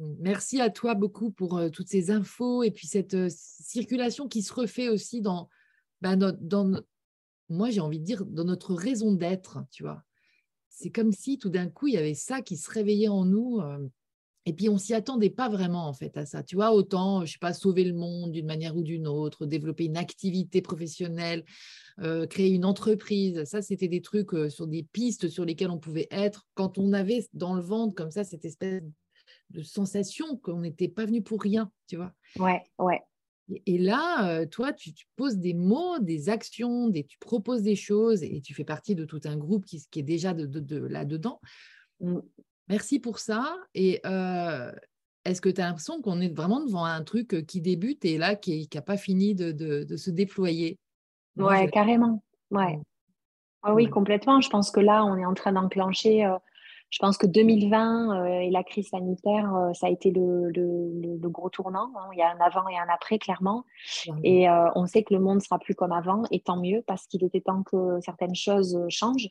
Euh, merci à toi beaucoup pour euh, toutes ces infos et puis cette euh, circulation qui se refait aussi dans, bah, dans moi j'ai envie de dire, dans notre raison d'être, tu vois c'est comme si tout d'un coup, il y avait ça qui se réveillait en nous. Et puis, on s'y attendait pas vraiment, en fait, à ça. Tu vois, autant, je sais pas, sauver le monde d'une manière ou d'une autre, développer une activité professionnelle, créer une entreprise. Ça, c'était des trucs sur des pistes sur lesquelles on pouvait être. Quand on avait dans le ventre, comme ça, cette espèce de sensation qu'on n'était pas venu pour rien, tu vois? Ouais, ouais. Et là, euh, toi, tu, poses des mots, des actions, des, tu proposes des choses et tu fais partie de tout un groupe qui, qui est déjà de, là-dedans. Merci pour ça. Et euh, est-ce que tu as l'impression qu'on est vraiment devant un truc qui débute et là, qui n'a pas fini de, se déployer? Ouais, carrément. Ouais. Ah oui, complètement. Je pense que là, on est en train d'enclencher euh, je pense que 2020 euh, et la crise sanitaire, euh, ça a été le, le, gros tournant. Hein. Il y a un avant et un après, clairement. Et euh, on sait que le monde sera plus comme avant, et tant mieux, parce qu'il était temps que certaines choses changent.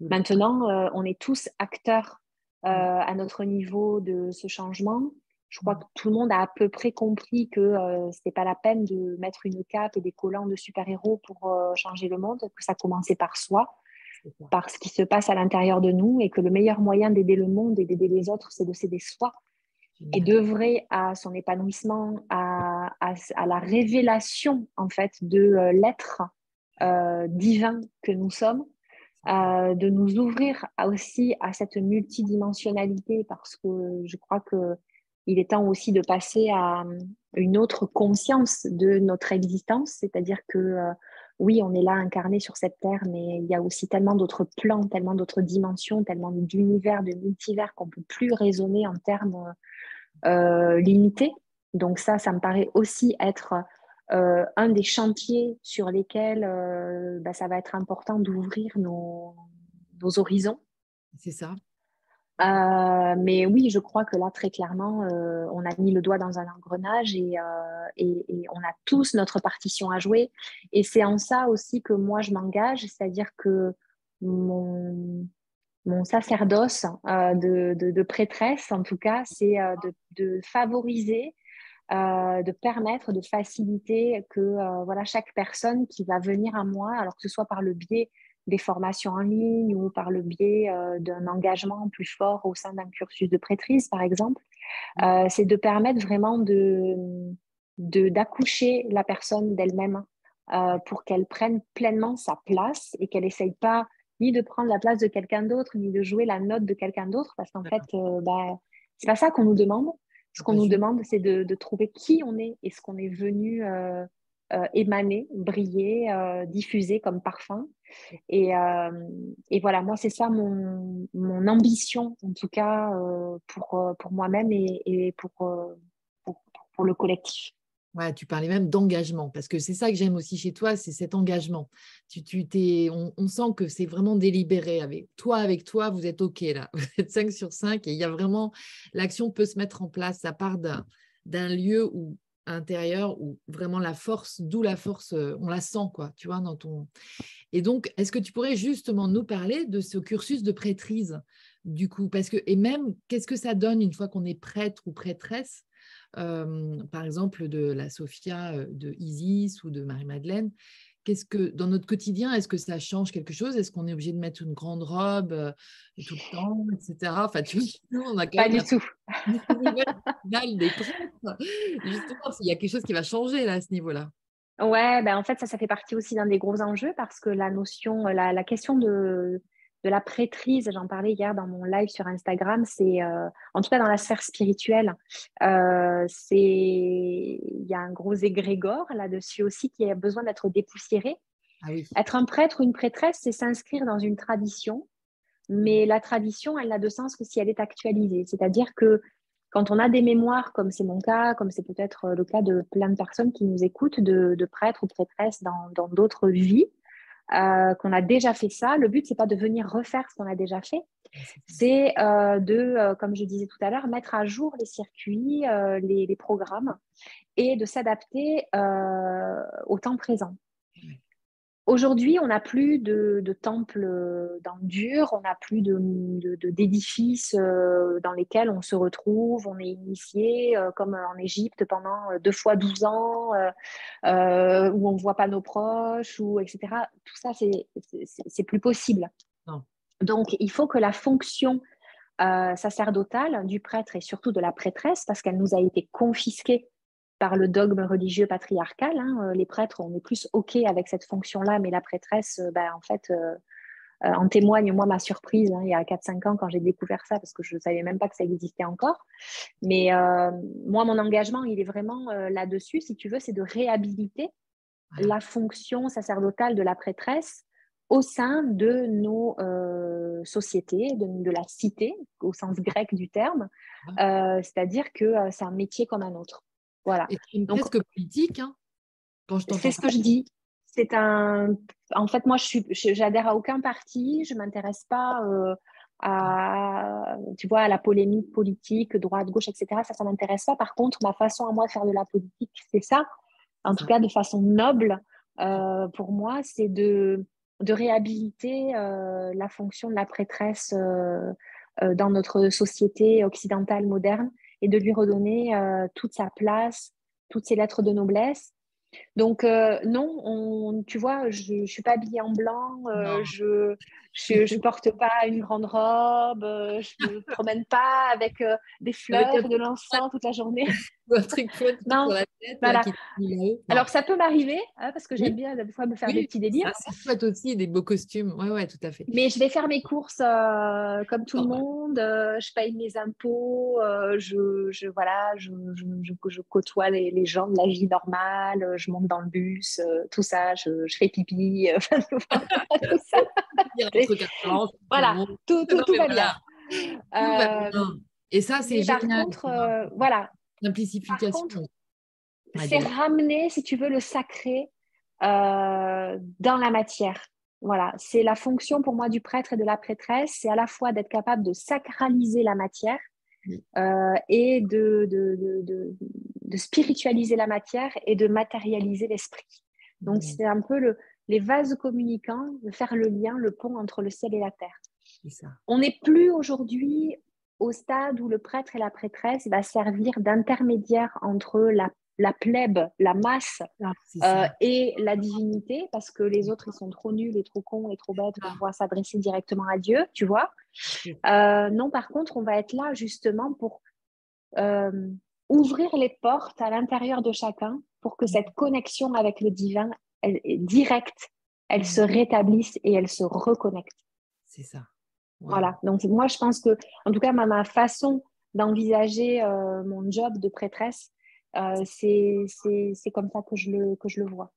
Maintenant, on est tous acteurs à notre niveau de ce changement. Je crois que tout le monde a à peu près compris que ce n'était pas la peine de mettre une cape et des collants de super-héros pour changer le monde, que ça commençait par soi par ce qui se passe à l'intérieur de nous et que le meilleur moyen d'aider le monde et d'aider les autres, c'est de s'aider soi. Et d'œuvrer à son épanouissement, à, à, la révélation en fait de euh, l'être euh, divin que nous sommes, euh, de nous ouvrir aussi à cette multidimensionnalité parce que je crois que il est temps aussi de passer à une autre conscience de notre existence, c'est-à-dire que oui, on est là incarné sur cette terre, mais il y a aussi tellement d'autres plans, tellement d'autres dimensions, tellement d'univers, de multivers qu'on ne peut plus raisonner en termes euh, limités. Donc ça, ça me paraît aussi être euh, un des chantiers sur lesquels euh, bah, ça va être important d'ouvrir nos, horizons. C'est ça. Euh, mais oui, je crois que là, très clairement, on a mis le doigt dans un engrenage et, on a tous notre partition à jouer. Et c'est en ça aussi que moi, je m'engage, c'est-à-dire que mon, mon sacerdoce de, prêtresse, en tout cas, c'est de, favoriser, de permettre, de faciliter que voilà, chaque personne qui va venir à moi, alors que ce soit par le biais des formations en ligne ou par le biais euh, d'un engagement plus fort au sein d'un cursus de prêtrise, par exemple, mmh. euh, c'est de permettre vraiment de, d'accoucher la personne d'elle-même euh, pour qu'elle prenne pleinement sa place et qu'elle n'essaye pas ni de prendre la place de quelqu'un d'autre, ni de jouer la note de quelqu'un d'autre, parce qu'en fait, bah, c'est pas ça qu'on nous demande. Ce qu'on nous demande, c'est de, de, trouver qui on est et ce qu'on est venu euh, émaner, briller, euh, diffuser comme parfum. Et, euh, et voilà, moi, c'est ça mon, mon, ambition, en tout cas, pour, pour moi-même et, et pour, pour, pour, le collectif. Tu parlais même d'engagement, parce que c'est ça que j'aime aussi chez toi, c'est cet engagement. Tu, tu on, sent que c'est vraiment délibéré. Avec toi, avec toi, vous êtes OK là. Vous êtes 5 sur 5 et il y a vraiment, l'action peut se mettre en place. Ça part d'un, lieu intérieur où vraiment la force, d'où la force, euh, on la sent, quoi, tu vois, dans ton. Et donc, est-ce que tu pourrais justement nous parler de ce cursus de prêtrise, du coup, parce que, et même, qu'est-ce que ça donne une fois qu'on est prêtre ou prêtresse, par exemple, de la Sophia de Isis ou de Marie-Madeleine, Qu'est-ce que dans notre quotidien, est-ce que ça change quelque chose? Est-ce qu'on est obligé de mettre une grande robe euh, tout le temps, etc. Enfin, tu on a quand Pas du tout. des Justement, il y a quelque chose qui va changer là à ce niveau-là. Ouais, ben en fait, ça, ça fait partie aussi d'un des gros enjeux parce que la notion, la, la question de, de la prêtrise, j'en parlais hier dans mon live sur Instagram, c'est euh, en tout cas dans la sphère spirituelle, euh, c'est il y a un gros égrégore là-dessus aussi qui a besoin d'être dépoussiéré. Ah Être un prêtre ou une prêtresse, c'est s'inscrire dans une tradition, mais la tradition, elle n'a de sens que si elle est actualisée. C'est-à-dire que quand on a des mémoires, comme c'est mon cas, comme c'est peut-être le cas de plein de personnes qui nous écoutent, de, prêtres ou prêtresses dans d'autres vies, qu'on a déjà fait ça. Le but, c'est pas de venir refaire ce qu'on a déjà fait, c'est de, comme je disais tout à l'heure, mettre à jour les circuits, les, les, programmes et de s'adapter au temps présent. Aujourd'hui, on n'a plus de, temples euh, dans le dur, on n'a plus d'édifices euh, dans lesquels on se retrouve, on est initié, euh, comme en Égypte pendant deux fois douze ans, où on ne voit pas nos proches, ou, etc. Tout ça, c'est plus possible. Donc, il faut que la fonction sacerdotale du prêtre et surtout de la prêtresse, parce qu'elle nous a été confisquée par le dogme religieux patriarcal. Hein, euh, les prêtres, on est plus OK avec cette fonction-là, mais la prêtresse, euh, ben, en fait, euh, en témoigne, moi, ma surprise, hein, il y a 4-5 ans, quand j'ai découvert ça, parce que je ne savais même pas que ça existait encore. Mais moi, mon engagement, il est vraiment là-dessus, si tu veux, c'est de réhabiliter la fonction sacerdotale de la prêtresse au sein de nos sociétés, de, la cité, au sens grec du terme. C'est-à-dire que c'est un métier comme un autre. Voilà. Et presque politique, hein, C'est ce que je dis. C'est un. En fait, moi, je suis, j'adhère à aucun parti. Je m'intéresse pas euh, à, tu vois, à la polémique politique, droite, gauche, etc. Ça, ça m'intéresse pas. Par contre, ma façon à moi de faire de la politique, c'est ça. En tout cas, de façon noble, euh, pour moi, c'est de, de réhabiliter euh, la fonction de la prêtresse dans notre société occidentale moderne et de lui redonner euh, toute sa place, toutes ses lettres de noblesse. Donc euh, non, on, tu vois, je ne suis pas habillée en blanc, euh, je je ne porte pas une grande robe, je ne me promène pas avec des fleurs, de l'encens toute la journée. non, voilà. Alors ça peut m'arriver, hein, parce que j'aime bien des fois me faire des petits délires. Ça, c'est aussi, des beaux costumes, ouais, ouais, tout à fait. Mais je vais faire mes courses comme tout le monde, je paye mes impôts, je, je, voilà, je, je, je côtoie les, les, gens de la vie normale, je monte dans le bus, tout ça, je, fais pipi, tout ça voilà, tout, tout, tout, va bien. Euh, et ça, c'est génial. Par contre, euh, voilà. Simplification. C'est ramener, si tu veux, le sacré euh, dans la matière. Voilà, c'est la fonction pour moi du prêtre et de la prêtresse, c'est à la fois d'être capable de sacraliser la matière et de, de, de, de, spiritualiser la matière et de matérialiser l'esprit. Donc, c'est un peu le, les vases communicants, de faire le lien, le pont entre le ciel et la terre. On n'est plus aujourd'hui au stade où le prêtre et la prêtresse va servir d'intermédiaire entre la, la, plèbe, la masse ah, euh, et la divinité, parce que les autres, ils sont trop nuls et trop cons et trop bêtes pour ah. pouvoir s'adresser directement à Dieu, tu vois. Euh, non, par contre, on va être là justement pour euh, ouvrir les portes à l'intérieur de chacun pour que cette connexion avec le divin elle est directe, elle se mm. rétablissent et elle se reconnectent. C'est ça. Voilà. Donc, moi, je pense que, en tout cas, ma, façon d'envisager euh, mon job de prêtresse, euh, c'est comme ça que je, le, que je le vois.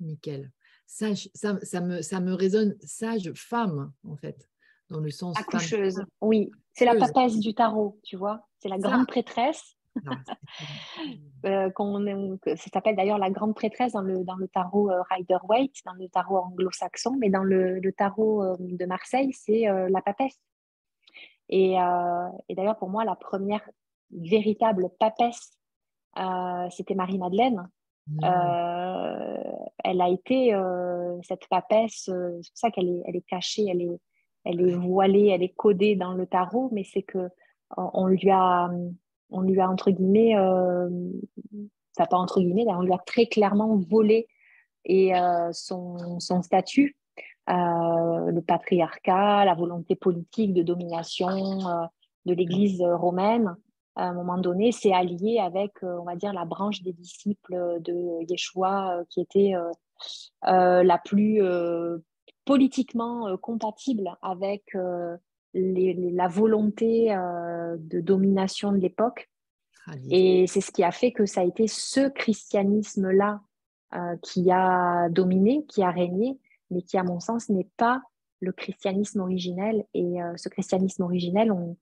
Nickel. Ça, ça, me, ça me résonne sage femme, en fait, dans le sens. Accoucheuse, oui. C'est la papesse du tarot, tu vois. C'est la grande prêtresse euh, ça s'appelle d'ailleurs la grande prêtresse dans le, dans le tarot euh, Rider-Waite, dans le tarot anglo-saxon, mais dans le, tarot euh, de Marseille, c'est la papesse. Et, et d'ailleurs, pour moi, la première véritable papesse, c'était Marie-Madeleine. Mmh. elle a été cette papesse, c'est pour ça qu'elle est, elle est cachée, elle est, elle est voilée, elle est codée dans le tarot, mais c'est que on lui a on lui a entre guillemets, euh, ça pas entre guillemets, on lui a très clairement volé et euh, son, statut, euh, le patriarcat, la volonté politique de domination de l'Église romaine. À un moment donné, c'est allié avec, on va dire, la branche des disciples de Yeshua qui était la plus politiquement compatible avec la volonté euh, de domination de l'époque. Et c'est ce qui a fait que ça a été ce christianisme-là euh, qui a dominé, qui a régné, mais qui, à mon sens, n'est pas le christianisme originel. Et euh, ce christianisme originel, en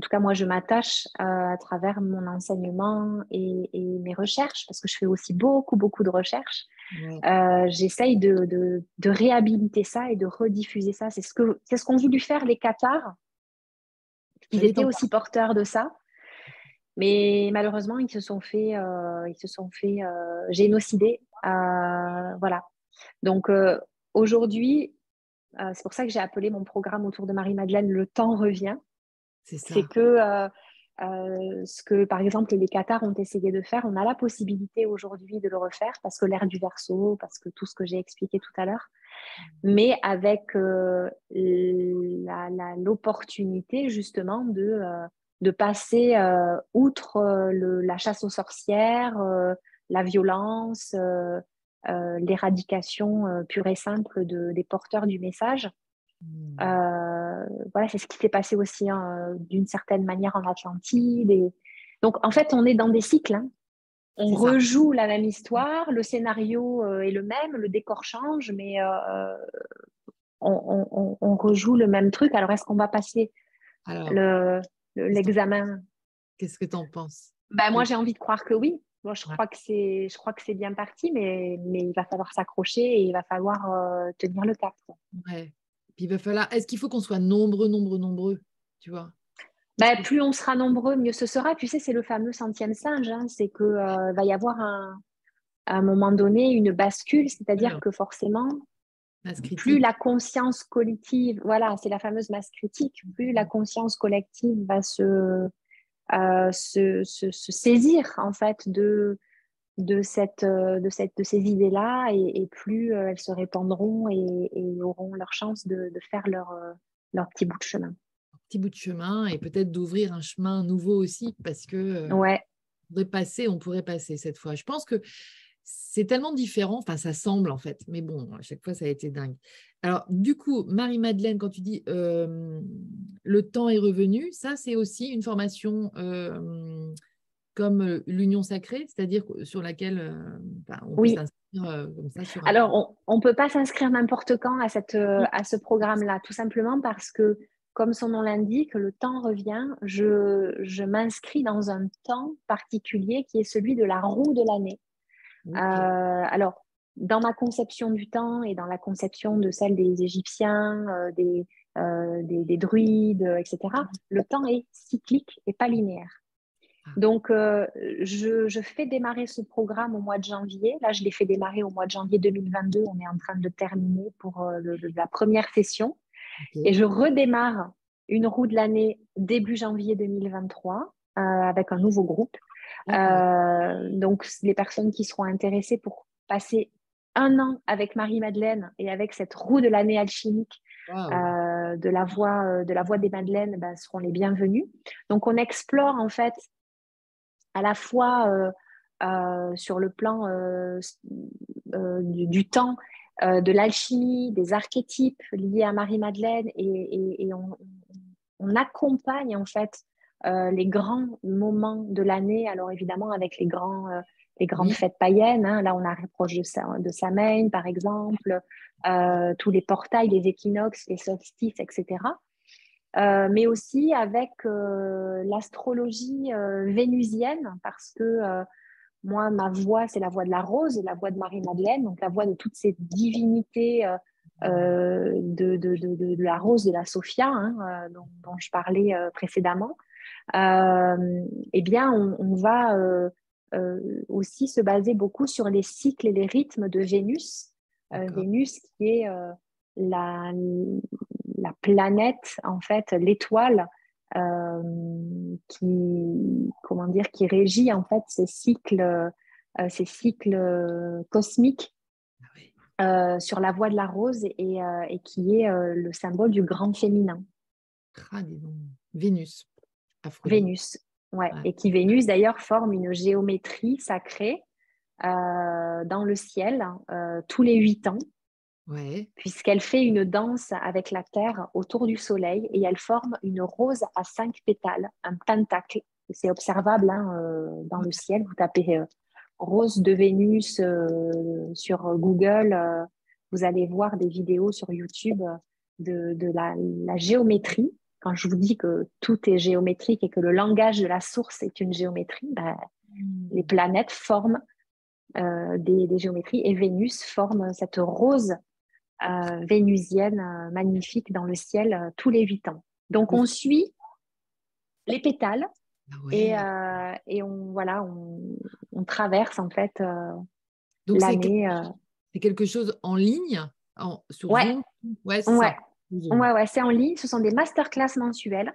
tout cas, moi, je m'attache à travers mon enseignement et, mes recherches, parce que je fais aussi beaucoup, beaucoup de recherches. J'essaye de, de, réhabiliter ça et de rediffuser ça. C'est ce qu'ont ce qu'ont voulu faire les Qatars. Ils étaient aussi porteurs de ça. Mais malheureusement, ils se sont fait, ils se sont fait génocider. voilà. Donc aujourd'hui, c'est pour ça que j'ai appelé mon programme autour de Marie-Madeleine Le temps revient. C'est que euh, ce que, par exemple, les Qatars ont essayé de faire, on a la possibilité aujourd'hui de le refaire parce que l'ère du verso, parce que tout ce que j'ai expliqué tout à l'heure, mm. mais avec euh, l'opportunité justement de, euh, de passer outre la chasse aux sorcières, la violence, l'éradication pure et simple de, des porteurs du message Hmm. Euh, voilà, c'est ce qui s'est passé aussi hein, d'une certaine manière en Atlantide. Et... Donc, en fait, on est dans des cycles. Hein. On rejoue la même histoire, le scénario euh, est le même, le décor change, mais euh, on, rejoue le même truc. Alors, est-ce qu'on va passer l'examen? Qu'est-ce que tu en penses? Ben, Moi, j'ai envie de croire que oui. Moi, je, crois que c'est, je crois que c'est bien parti, mais, mais il va falloir s'accrocher et il va falloir tenir le cap. Ouais il va falloir. Est-ce qu'il faut qu'on soit nombreux, nombreux, nombreux Tu vois? Bah, plus on sera nombreux, mieux ce sera. Tu sais, c'est le fameux centième singe. Hein. C'est qu'il euh, va y avoir un, à un moment donné une bascule, c'est-à-dire que forcément, plus la conscience collective, voilà, c'est la fameuse masse critique, plus la conscience collective va se, euh, se, se, saisir en fait de, de, cette, euh, de, cette, de ces idées-là et, plus euh, elles se répandront et, auront leur chance de, faire leur, euh, leur petit bout de chemin. Petit bout de chemin et peut-être d'ouvrir un chemin nouveau aussi parce que ouais. on pourrait passer, on pourrait passer cette fois. Je pense que c'est tellement différent, enfin ça semble en fait, mais bon, à chaque fois ça a été dingue. Alors du coup, Marie-Madeleine, quand tu dis le temps est revenu, ça c'est aussi une formation comme euh, l'union sacrée, c'est-à-dire sur laquelle euh, on peut s'inscrire euh, comme ça Alors, on ne peut pas s'inscrire n'importe quand à, cette, à ce programme-là, tout simplement parce que, comme son nom l'indique, le temps revient. Je, je m'inscris dans un temps particulier qui est celui de la roue de l'année. alors, dans ma conception du temps et dans la conception de celle des Égyptiens, des, des, des, druides, etc., le temps est cyclique et pas linéaire. Donc, euh, je, fais démarrer ce programme au mois de janvier. Là, je l'ai fait démarrer au mois de janvier 2022. On est en train de terminer pour euh, la première session. Et je redémarre une roue de l'année début janvier 2023 euh, avec un nouveau groupe. donc, les personnes qui seront intéressées pour passer un an avec Marie-Madeleine et avec cette roue de l'année alchimique de, la voix, de la voix des Madeleines ben, seront les bienvenus. Donc, on explore en fait à la fois euh, euh, sur le plan euh, du, temps, de l'alchimie, des archétypes liés à Marie-Madeleine et, on, accompagne en fait les grands moments de l'année, alors évidemment avec les, grands, les grandes fêtes païennes, hein. là on arrive proche de, de Samhain par exemple, tous les portails, les équinoxes, les solstices, etc. Euh, mais aussi avec euh, l'astrologie euh, vénusienne, parce que moi, ma voix, c'est la voix de la rose, la voix de Marie-Madeleine, donc la voix de toutes ces divinités de, de, de, de, la rose de la Sophia, hein, dont, dont, je parlais précédemment. eh bien, on, on va aussi se baser beaucoup sur les cycles et les rythmes de Vénus. Vénus qui est la, la planète, en fait, l'étoile euh, qui, comment dire, qui régit en fait ces cycles, euh, ces cycles cosmiques ah euh, sur la voie de la rose et, qui est le symbole du grand féminin. Ah, Vénus. Vénus, ouais. Et qui Vénus d'ailleurs forme une géométrie sacrée dans le ciel tous les huit ans puisqu'elle fait une danse avec la Terre autour du Soleil et elle forme une rose à cinq pétales, un pentacle. C'est observable hein, euh, dans le ciel. Vous tapez euh, rose de Vénus euh, sur Google, vous allez voir des vidéos sur YouTube de, la, géométrie. Quand je vous dis que tout est géométrique et que le langage de la source est une géométrie, ben, hmm. les planètes forment des, géométries et Vénus forme cette rose vénusienne magnifique dans le ciel tous les huit ans. Donc on suit les pétales ah et, on, voilà, on, traverse en fait l'année. C'est quelque chose en ligne en, sur ouais. Ouais, c'est ouais. ouais, c'est en ligne. Ce sont des masterclass mensuelles.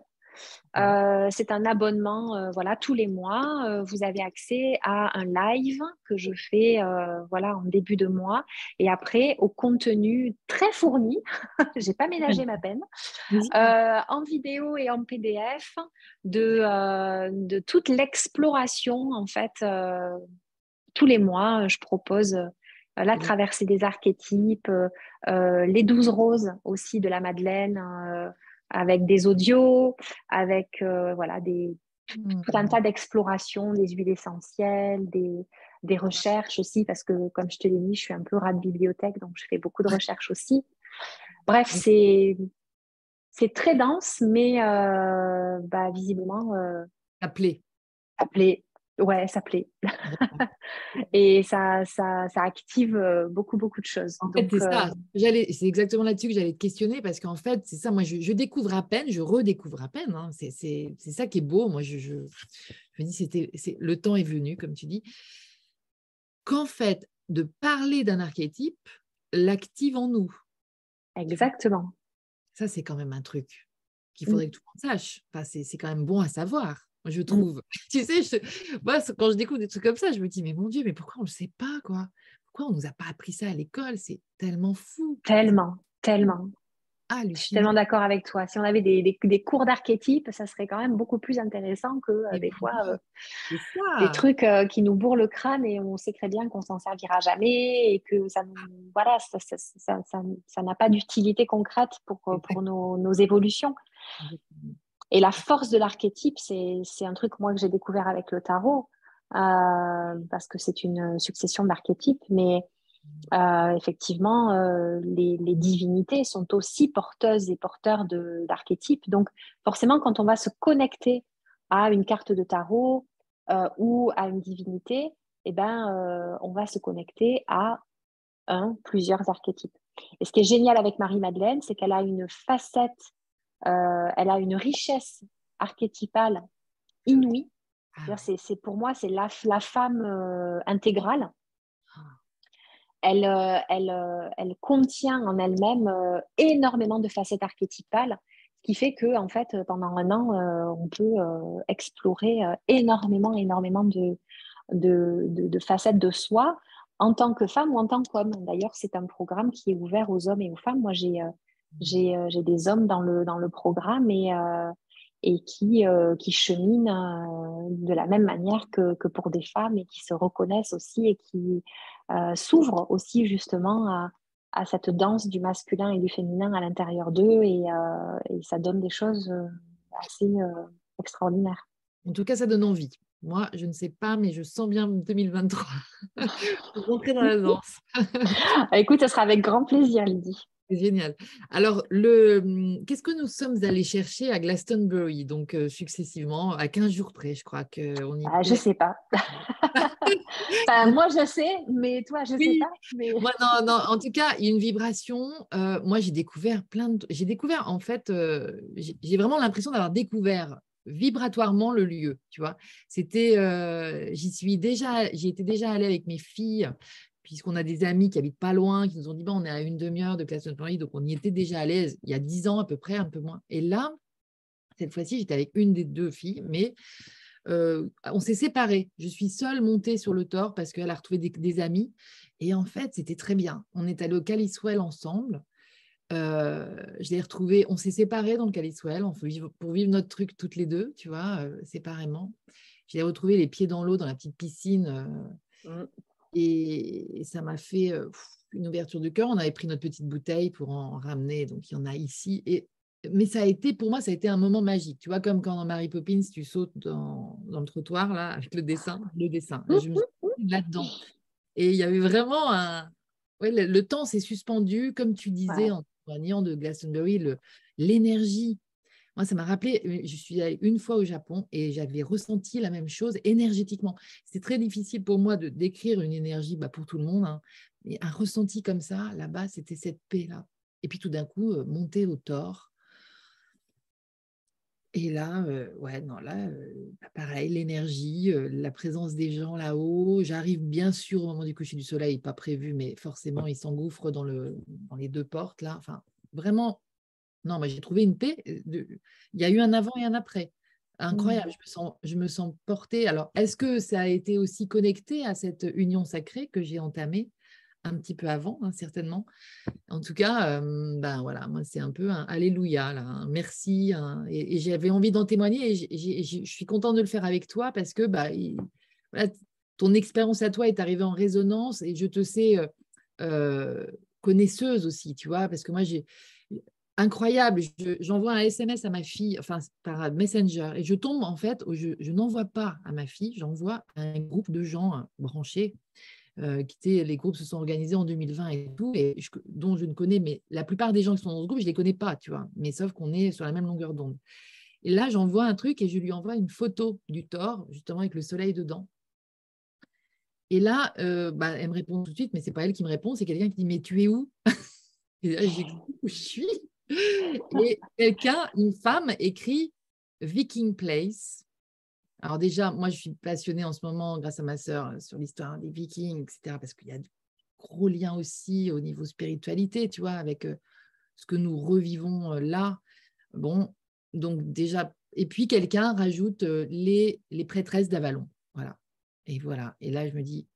Euh, c'est un abonnement euh, voilà, tous les mois. Euh, vous avez accès à un live que je fais voilà, en début de mois et après au contenu très fourni. Je n'ai pas ménagé ma peine. en vidéo et en PDF de, de toute l'exploration en fait. tous les mois, je propose la traversée des archétypes, les douze roses aussi de la Madeleine avec des audios, avec euh, voilà, des, tout un tas d'explorations, des huiles essentielles, des, des, recherches aussi, parce que comme je te l'ai dit, je suis un peu rat de bibliothèque, donc je fais beaucoup de recherches aussi. Bref, c'est, c'est très dense, mais euh, bah, visiblement... Euh, appelé. Appelé, Ouais, ça plaît. et ça, ça, ça, active euh, beaucoup, beaucoup de choses. En fait, c'est ça. Euh, c'est exactement là-dessus que j'allais te questionner parce qu'en fait, c'est ça. Moi, je, découvre à peine, je redécouvre à peine. Hein. C'est ça qui est beau. Moi, je, je, je me dis, c'était, le temps est venu, comme tu dis. Qu'en fait, de parler d'un archétype l'active en nous. Exactement. Ça, c'est quand même un truc qu'il mmh. faudrait que tout le monde sache. Enfin, c'est quand même bon à savoir je mmh. trouve. tu sais, moi, quand je découvre des trucs comme ça, je me dis, mais mon Dieu, mais pourquoi on ne le sait pas, quoi? Pourquoi on ne nous a pas appris ça à l'école? C'est tellement fou. Tellement, tellement. Ah, je suis tellement d'accord avec toi. Si on avait des, des, cours d'archétypes, ça serait quand même beaucoup plus intéressant que euh, des fois euh, des trucs euh, qui nous bourrent le crâne et on sait très bien qu'on s'en servira jamais et que ça voilà, ça n'a ça, ça, pas d'utilité concrète pour, pour nos, nos évolutions. Et la force de l'archétype, c'est un truc moi que j'ai découvert avec le tarot, euh, parce que c'est une succession d'archétypes, mais euh, effectivement, euh, les, divinités sont aussi porteuses et porteurs d'archétypes. Donc, forcément, quand on va se connecter à une carte de tarot ou à une divinité, eh ben, on va se connecter à un, plusieurs archétypes. Et ce qui est génial avec Marie-Madeleine, c'est qu'elle a une facette euh, elle a une richesse archétypale inouïe. Ah. C'est, pour moi, c'est la, la femme euh, intégrale. Ah. Elle, euh, elle, elle, contient en elle-même énormément de facettes archétypales, ce qui fait que en fait, pendant un an, on peut explorer énormément, énormément de, de, de, facettes de soi en tant que femme ou en tant qu'homme. D'ailleurs, c'est un programme qui est ouvert aux hommes et aux femmes. Moi, j'ai j'ai des hommes dans le, dans le programme et, euh, et qui, euh, qui cheminent de la même manière que, que, pour des femmes et qui se reconnaissent aussi et qui s'ouvrent aussi justement à, à, cette danse du masculin et du féminin à l'intérieur d'eux et, et, ça donne des choses assez extraordinaires. En tout cas, ça donne envie. Moi, je ne sais pas, mais je sens bien 2023 rentrer dans la danse. Écoute, ce sera avec grand plaisir, Lydie. C'est génial. Alors, le, hum, qu'est-ce que nous sommes allés chercher à Glastonbury, donc euh, successivement, à 15 jours près, je crois qu'on y ah, Je ne sais pas. moi, je sais, mais toi, je ne sais pas. Moi, non, non, en tout cas, une vibration. Euh, moi, j'ai découvert plein de... J'ai découvert, en fait, euh, j'ai vraiment l'impression d'avoir découvert vibratoirement le lieu, tu vois. C'était, j'y suis déjà, j'y étais déjà allée avec mes filles puisqu'on a des amis qui habitent pas loin, qui nous ont dit, bon, on est à une demi-heure de Paris, donc on y était déjà à l'aise il y a dix ans à peu près, un peu moins. Et là, cette fois-ci, j'étais avec une des deux filles, mais euh, on s'est séparés. Je suis seule montée sur le tort parce qu'elle a retrouvé des, amis. Et en fait, c'était très bien. On est allé au Caliswell ensemble. Euh, je l'ai on s'est séparés dans le Caliswell pour vivre notre truc toutes les deux, tu vois, euh, séparément. J'ai retrouvé les pieds dans l'eau dans la petite piscine. Mmh. Et, ça m'a fait une ouverture de cœur. On avait pris notre petite bouteille pour en ramener, donc il y en a ici. Et, mais ça a été, pour moi, ça a été un moment magique. Tu vois, comme quand dans Mary Poppins, tu sautes dans, dans le trottoir, là, avec le dessin, le dessin. je me suis là-dedans. Et il y avait vraiment un. Ouais, le, temps s'est suspendu, comme tu disais, en témoignant de Glastonbury, l'énergie moi, ça m'a rappelé, euh, je suis allée une fois au Japon et j'avais ressenti la même chose énergétiquement. C'est très difficile pour moi de décrire une énergie bah, pour tout le monde, hein, un ressenti comme ça, là-bas, c'était cette paix-là. Et puis tout d'un coup, euh, monter au tort. Et là, euh, ouais, non, là, bah, pareil, l'énergie, la présence des gens là-haut. J'arrive bien sûr au moment du coucher du soleil, pas prévu, mais forcément, ils s'engouffrent dans, le, dans les deux portes là. Enfin, vraiment non, mais j'ai trouvé une paix. Il y a eu un avant et un après. Incroyable, mmh. je, me sens, je me sens portée. Alors, est-ce que ça a été aussi connecté à cette union sacrée que j'ai entamée un petit peu avant, hein, certainement? En tout cas, ben voilà, moi, c'est un peu un Alléluia, là, merci. et, j'avais envie d'en témoigner et je suis contente de le faire avec toi parce que bah, ton expérience à toi est arrivée en résonance et je te sais connaisseuse aussi, tu vois, parce que moi, j'ai incroyable. J'envoie un SMS à ma fille, enfin par Messenger, et je tombe en fait, je, n'envoie pas à ma fille, j'envoie un groupe de gens hein, branchés. Euh, qui les groupes se sont organisés en 2020 et tout, et dont je ne connais, mais la plupart des gens qui sont dans ce groupe, je ne les connais pas, tu vois, mais sauf qu'on est sur la même longueur d'onde. Et là, j'envoie un truc et je lui envoie une photo du Thor, justement avec le soleil dedans. Et là, euh, bah, elle me répond tout de suite, mais c'est pas elle qui me répond, c'est quelqu'un qui dit Mais tu es où? Et là, je suis? et quelqu'un, une femme, écrit Viking Place. Alors déjà, moi, je suis passionnée en ce moment, grâce à ma sœur, sur l'histoire des Vikings, etc., parce qu'il y a de gros liens aussi au niveau spiritualité, tu vois, avec euh, ce que nous revivons euh, là. Bon, donc déjà, et puis quelqu'un rajoute euh, les, les prêtresses d'Avalon. Voilà. Et voilà. Et là, je me dis,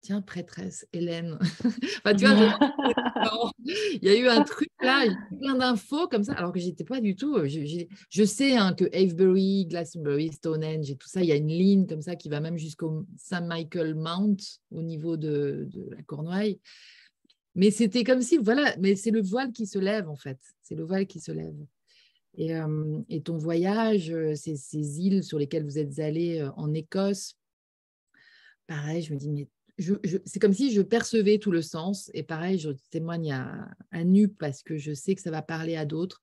tiens, prêtresse, Hélène. enfin, tu vois, il y a eu un truc là, plein d'infos comme ça, alors que j'étais pas du tout. Euh, je, sais hein, que Avebury, Glastonbury, Stonehenge et tout ça, il y a une ligne comme ça qui va même jusqu'au Saint Michael Mount au niveau de, la Cornouaille. Mais c'était comme si, voilà, mais c'est le voile qui se lève en fait. C'est le voile qui se lève. Et, euh, et ton voyage, euh, ces, ces, îles sur lesquelles vous êtes allé en Écosse, pareil, je me dis, mais c'est comme si je percevais tout le sens. Et pareil, je témoigne à, nu parce que je sais que ça va parler à d'autres.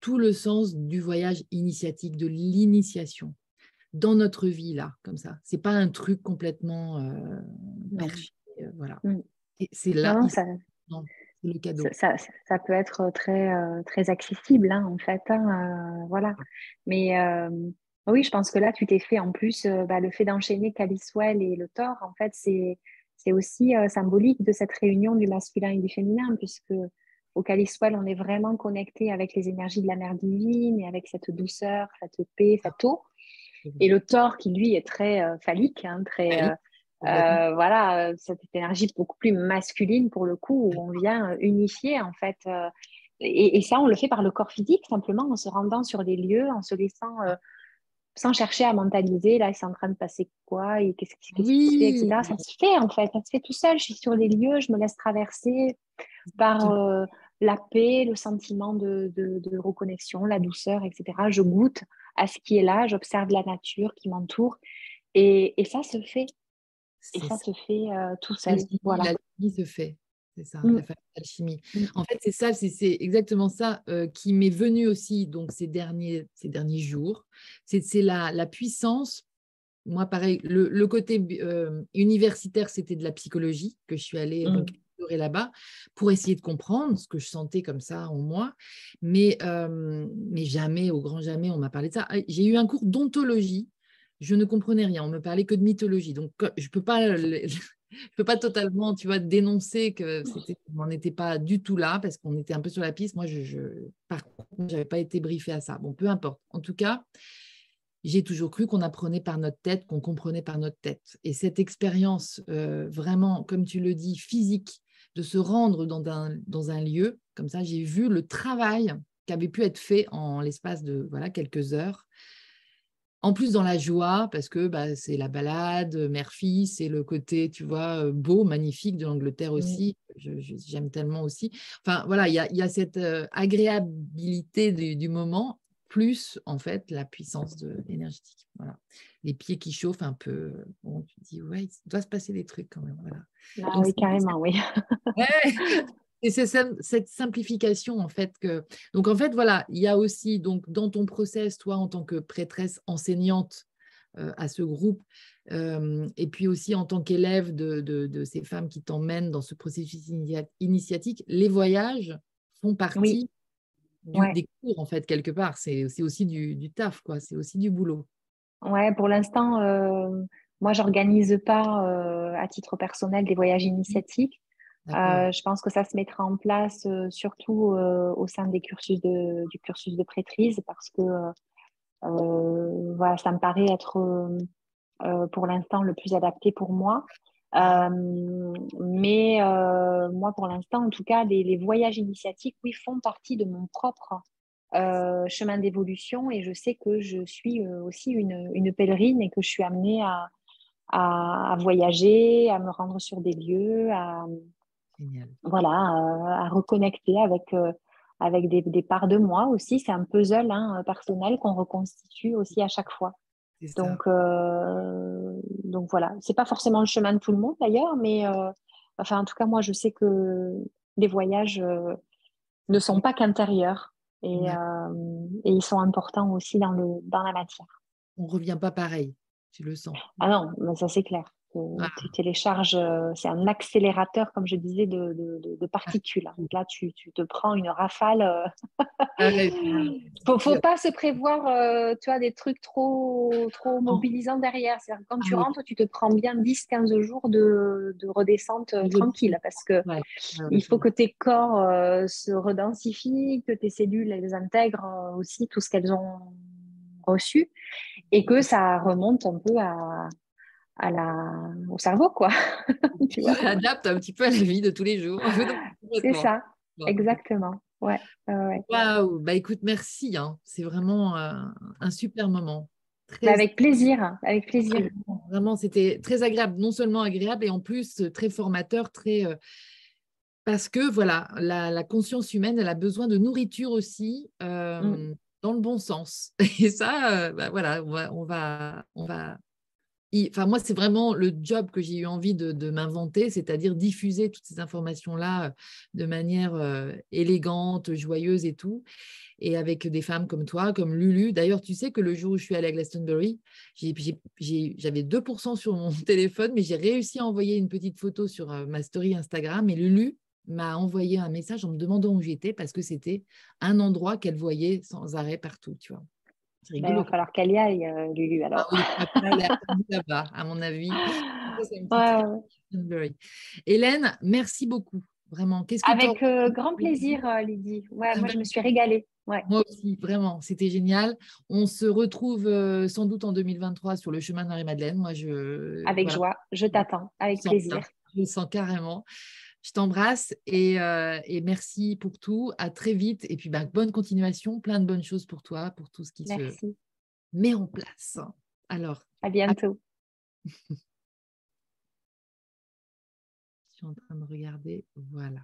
Tout le sens du voyage initiatique, de l'initiation dans notre vie là, comme ça. C'est pas un truc complètement euh, euh voilà. Mm. C'est là. ça... le cadeau. Ça, ça, peut être très euh, très accessible hein, en fait. Hein, voilà. Mais oui, je pense que là, tu t'es fait en plus euh, bah, le fait d'enchaîner Caliswell et le Thor, en fait, c'est, c'est aussi euh, symbolique de cette réunion du masculin et du féminin, puisque au Caliswell, on est vraiment connecté avec les énergies de la mère divine et avec cette douceur, cette paix, cette eau. Et le Thor, qui lui est très euh, phallique, hein, très. voilà, cette énergie beaucoup plus masculine pour le coup, où on vient unifier en fait. Et, et, ça, on le fait par le corps physique, simplement en se rendant sur des lieux, en se laissant sans chercher à mentaliser, là, c'est en train de passer quoi et qu'est-ce qui se fait, etc. Ça se fait en fait, ça se fait tout seul. Je suis sur les lieux, je me laisse traverser par euh, la paix, le sentiment de, de, reconnexion, la douceur, etc. Je goûte à ce qui est là, j'observe la nature qui m'entoure et, et, ça se fait. Et ça, se fait euh, tout seul. Voilà. La vie se fait. C'est ça, mmh. la alchimie. Mmh. En fait, c'est ça, c'est exactement ça euh, qui m'est venu aussi donc ces derniers, ces derniers jours. C'est la, la, puissance. Moi, pareil, le, côté euh, universitaire, c'était de la psychologie que je suis allée mmh. là-bas pour essayer de comprendre ce que je sentais comme ça en moi. Mais, euh, mais jamais, au grand jamais, on m'a parlé de ça. Ah, j'ai eu un cours d'ontologie je ne comprenais rien. On me parlait que de mythologie. Donc, je ne peux pas je peux pas totalement, tu vois, dénoncer que on n'était pas du tout là parce qu'on était un peu sur la piste. Moi, je, je par contre, j'avais pas été briefée à ça. Bon, peu importe. En tout cas, j'ai toujours cru qu'on apprenait par notre tête, qu'on comprenait par notre tête. Et cette expérience, euh, vraiment, comme tu le dis, physique, de se rendre dans un, dans un lieu, comme ça, j'ai vu le travail qui avait pu être fait en l'espace de voilà quelques heures en plus, dans la joie, parce que bah, c'est la balade, mère-fille, c'est le côté, tu vois, euh, beau, magnifique de l'Angleterre aussi. J'aime tellement aussi. Enfin, voilà, il y a, cette euh, agréabilité du, moment, plus, en fait, la puissance de énergétique. Voilà. Les pieds qui chauffent un peu. Bon, tu te dis, ouais, il doit se passer des trucs quand même. Voilà. Ah oui, carrément, oui. Et c'est cette simplification, en fait, que. Donc, en fait, voilà, il y a aussi, donc, dans ton process, toi, en tant que prêtresse enseignante euh, à ce groupe, euh, et puis aussi en tant qu'élève de, ces femmes qui t'emmènent dans ce processus initiatique, les voyages font partie des cours, en fait, quelque part. C'est aussi du, du taf, quoi. C'est aussi du boulot. Ouais, pour l'instant, euh, moi, j'organise pas euh, à titre personnel des voyages initiatiques. Euh, je pense que ça se mettra en place surtout au sein des cursus de, du cursus de prêtrise parce que voilà, ça me paraît être pour l'instant le plus adapté pour moi. mais moi, pour l'instant, en tout cas, les, voyages initiatiques, oui, font partie de mon propre chemin d'évolution et je sais que je suis aussi une, une, pèlerine et que je suis amenée à, à, voyager, à me rendre sur des lieux, à, voilà, à, reconnecter avec, euh, avec des, des, parts de moi aussi. C'est un puzzle hein, personnel qu'on reconstitue aussi à chaque fois. Donc, euh, donc voilà, c'est pas forcément le chemin de tout le monde d'ailleurs, mais enfin en tout cas moi je sais que les voyages ne sont pas qu'intérieurs. Euh, et, ils sont importants aussi dans, le, dans la matière. On ne revient pas pareil, tu le sens. Ah non, mais ça c'est clair. Ah. Tu télécharges, euh, c'est un accélérateur, comme je disais, de, de, de particules. Donc là, tu, tu, te prends une rafale. Euh. Ah Il ne faut, pas se prévoir tu vois, des trucs trop, trop mobilisants derrière. quand tu ah rentres, tu te prends bien 10-15 jours de, de redescente tranquille parce que il faut que tes corps se redensifient, que tes cellules elles intègrent aussi tout ce qu'elles ont reçu et que ça remonte un peu à, à la, au cerveau, quoi. tu vois adapte un petit peu à la vie de tous les jours. C'est ça, exactement. Ouais, Waouh, bah écoute, merci. Hein. C'est vraiment euh, un super moment. Bah, avec plaisir, avec plaisir. Vraiment, c'était très agréable, non seulement agréable et en plus euh, très formateur, très euh, parce que voilà, la, conscience humaine, elle a besoin de nourriture aussi. Mm. Dans le bon sens. Et ça, bah, voilà, on va, on va, on va enfin moi c'est vraiment le job que j'ai eu envie de, m'inventer, c'est-à-dire diffuser toutes ces informations-là euh, de manière euh, élégante, joyeuse et tout, et avec des femmes comme toi, comme Lulu. D'ailleurs, tu sais que le jour où je suis allée à Glastonbury, j'avais 2% sur mon téléphone, mais j'ai réussi à envoyer une petite photo sur euh, ma story Instagram, et Lulu m'a envoyé un message en me demandant où j'étais parce que c'était un endroit qu'elle voyait sans arrêt partout, tu vois. Ben, il va falloir qu'elle y aille, euh, Lulu. Ah alors. là-bas, à mon avis. Hélène, merci beaucoup. Vraiment. Que Avec euh, grand plaisir, euh, Lydie. Ouais, ah moi, je ben me suis régalée. Ouais. Moi aussi, vraiment, c'était génial. On se retrouve sans doute en 2023 sur le chemin de Marie-Madeleine. Moi, je. Avec joie, je t'attends, avec plaisir. je le sens carrément. Je t'embrasse euh, et, merci pour tout. À très vite. Et puis, bah, bonne continuation. Plein de bonnes choses pour toi, pour tout ce qui se met en place. Alors. À bientôt. Je suis en train de regarder. Voilà.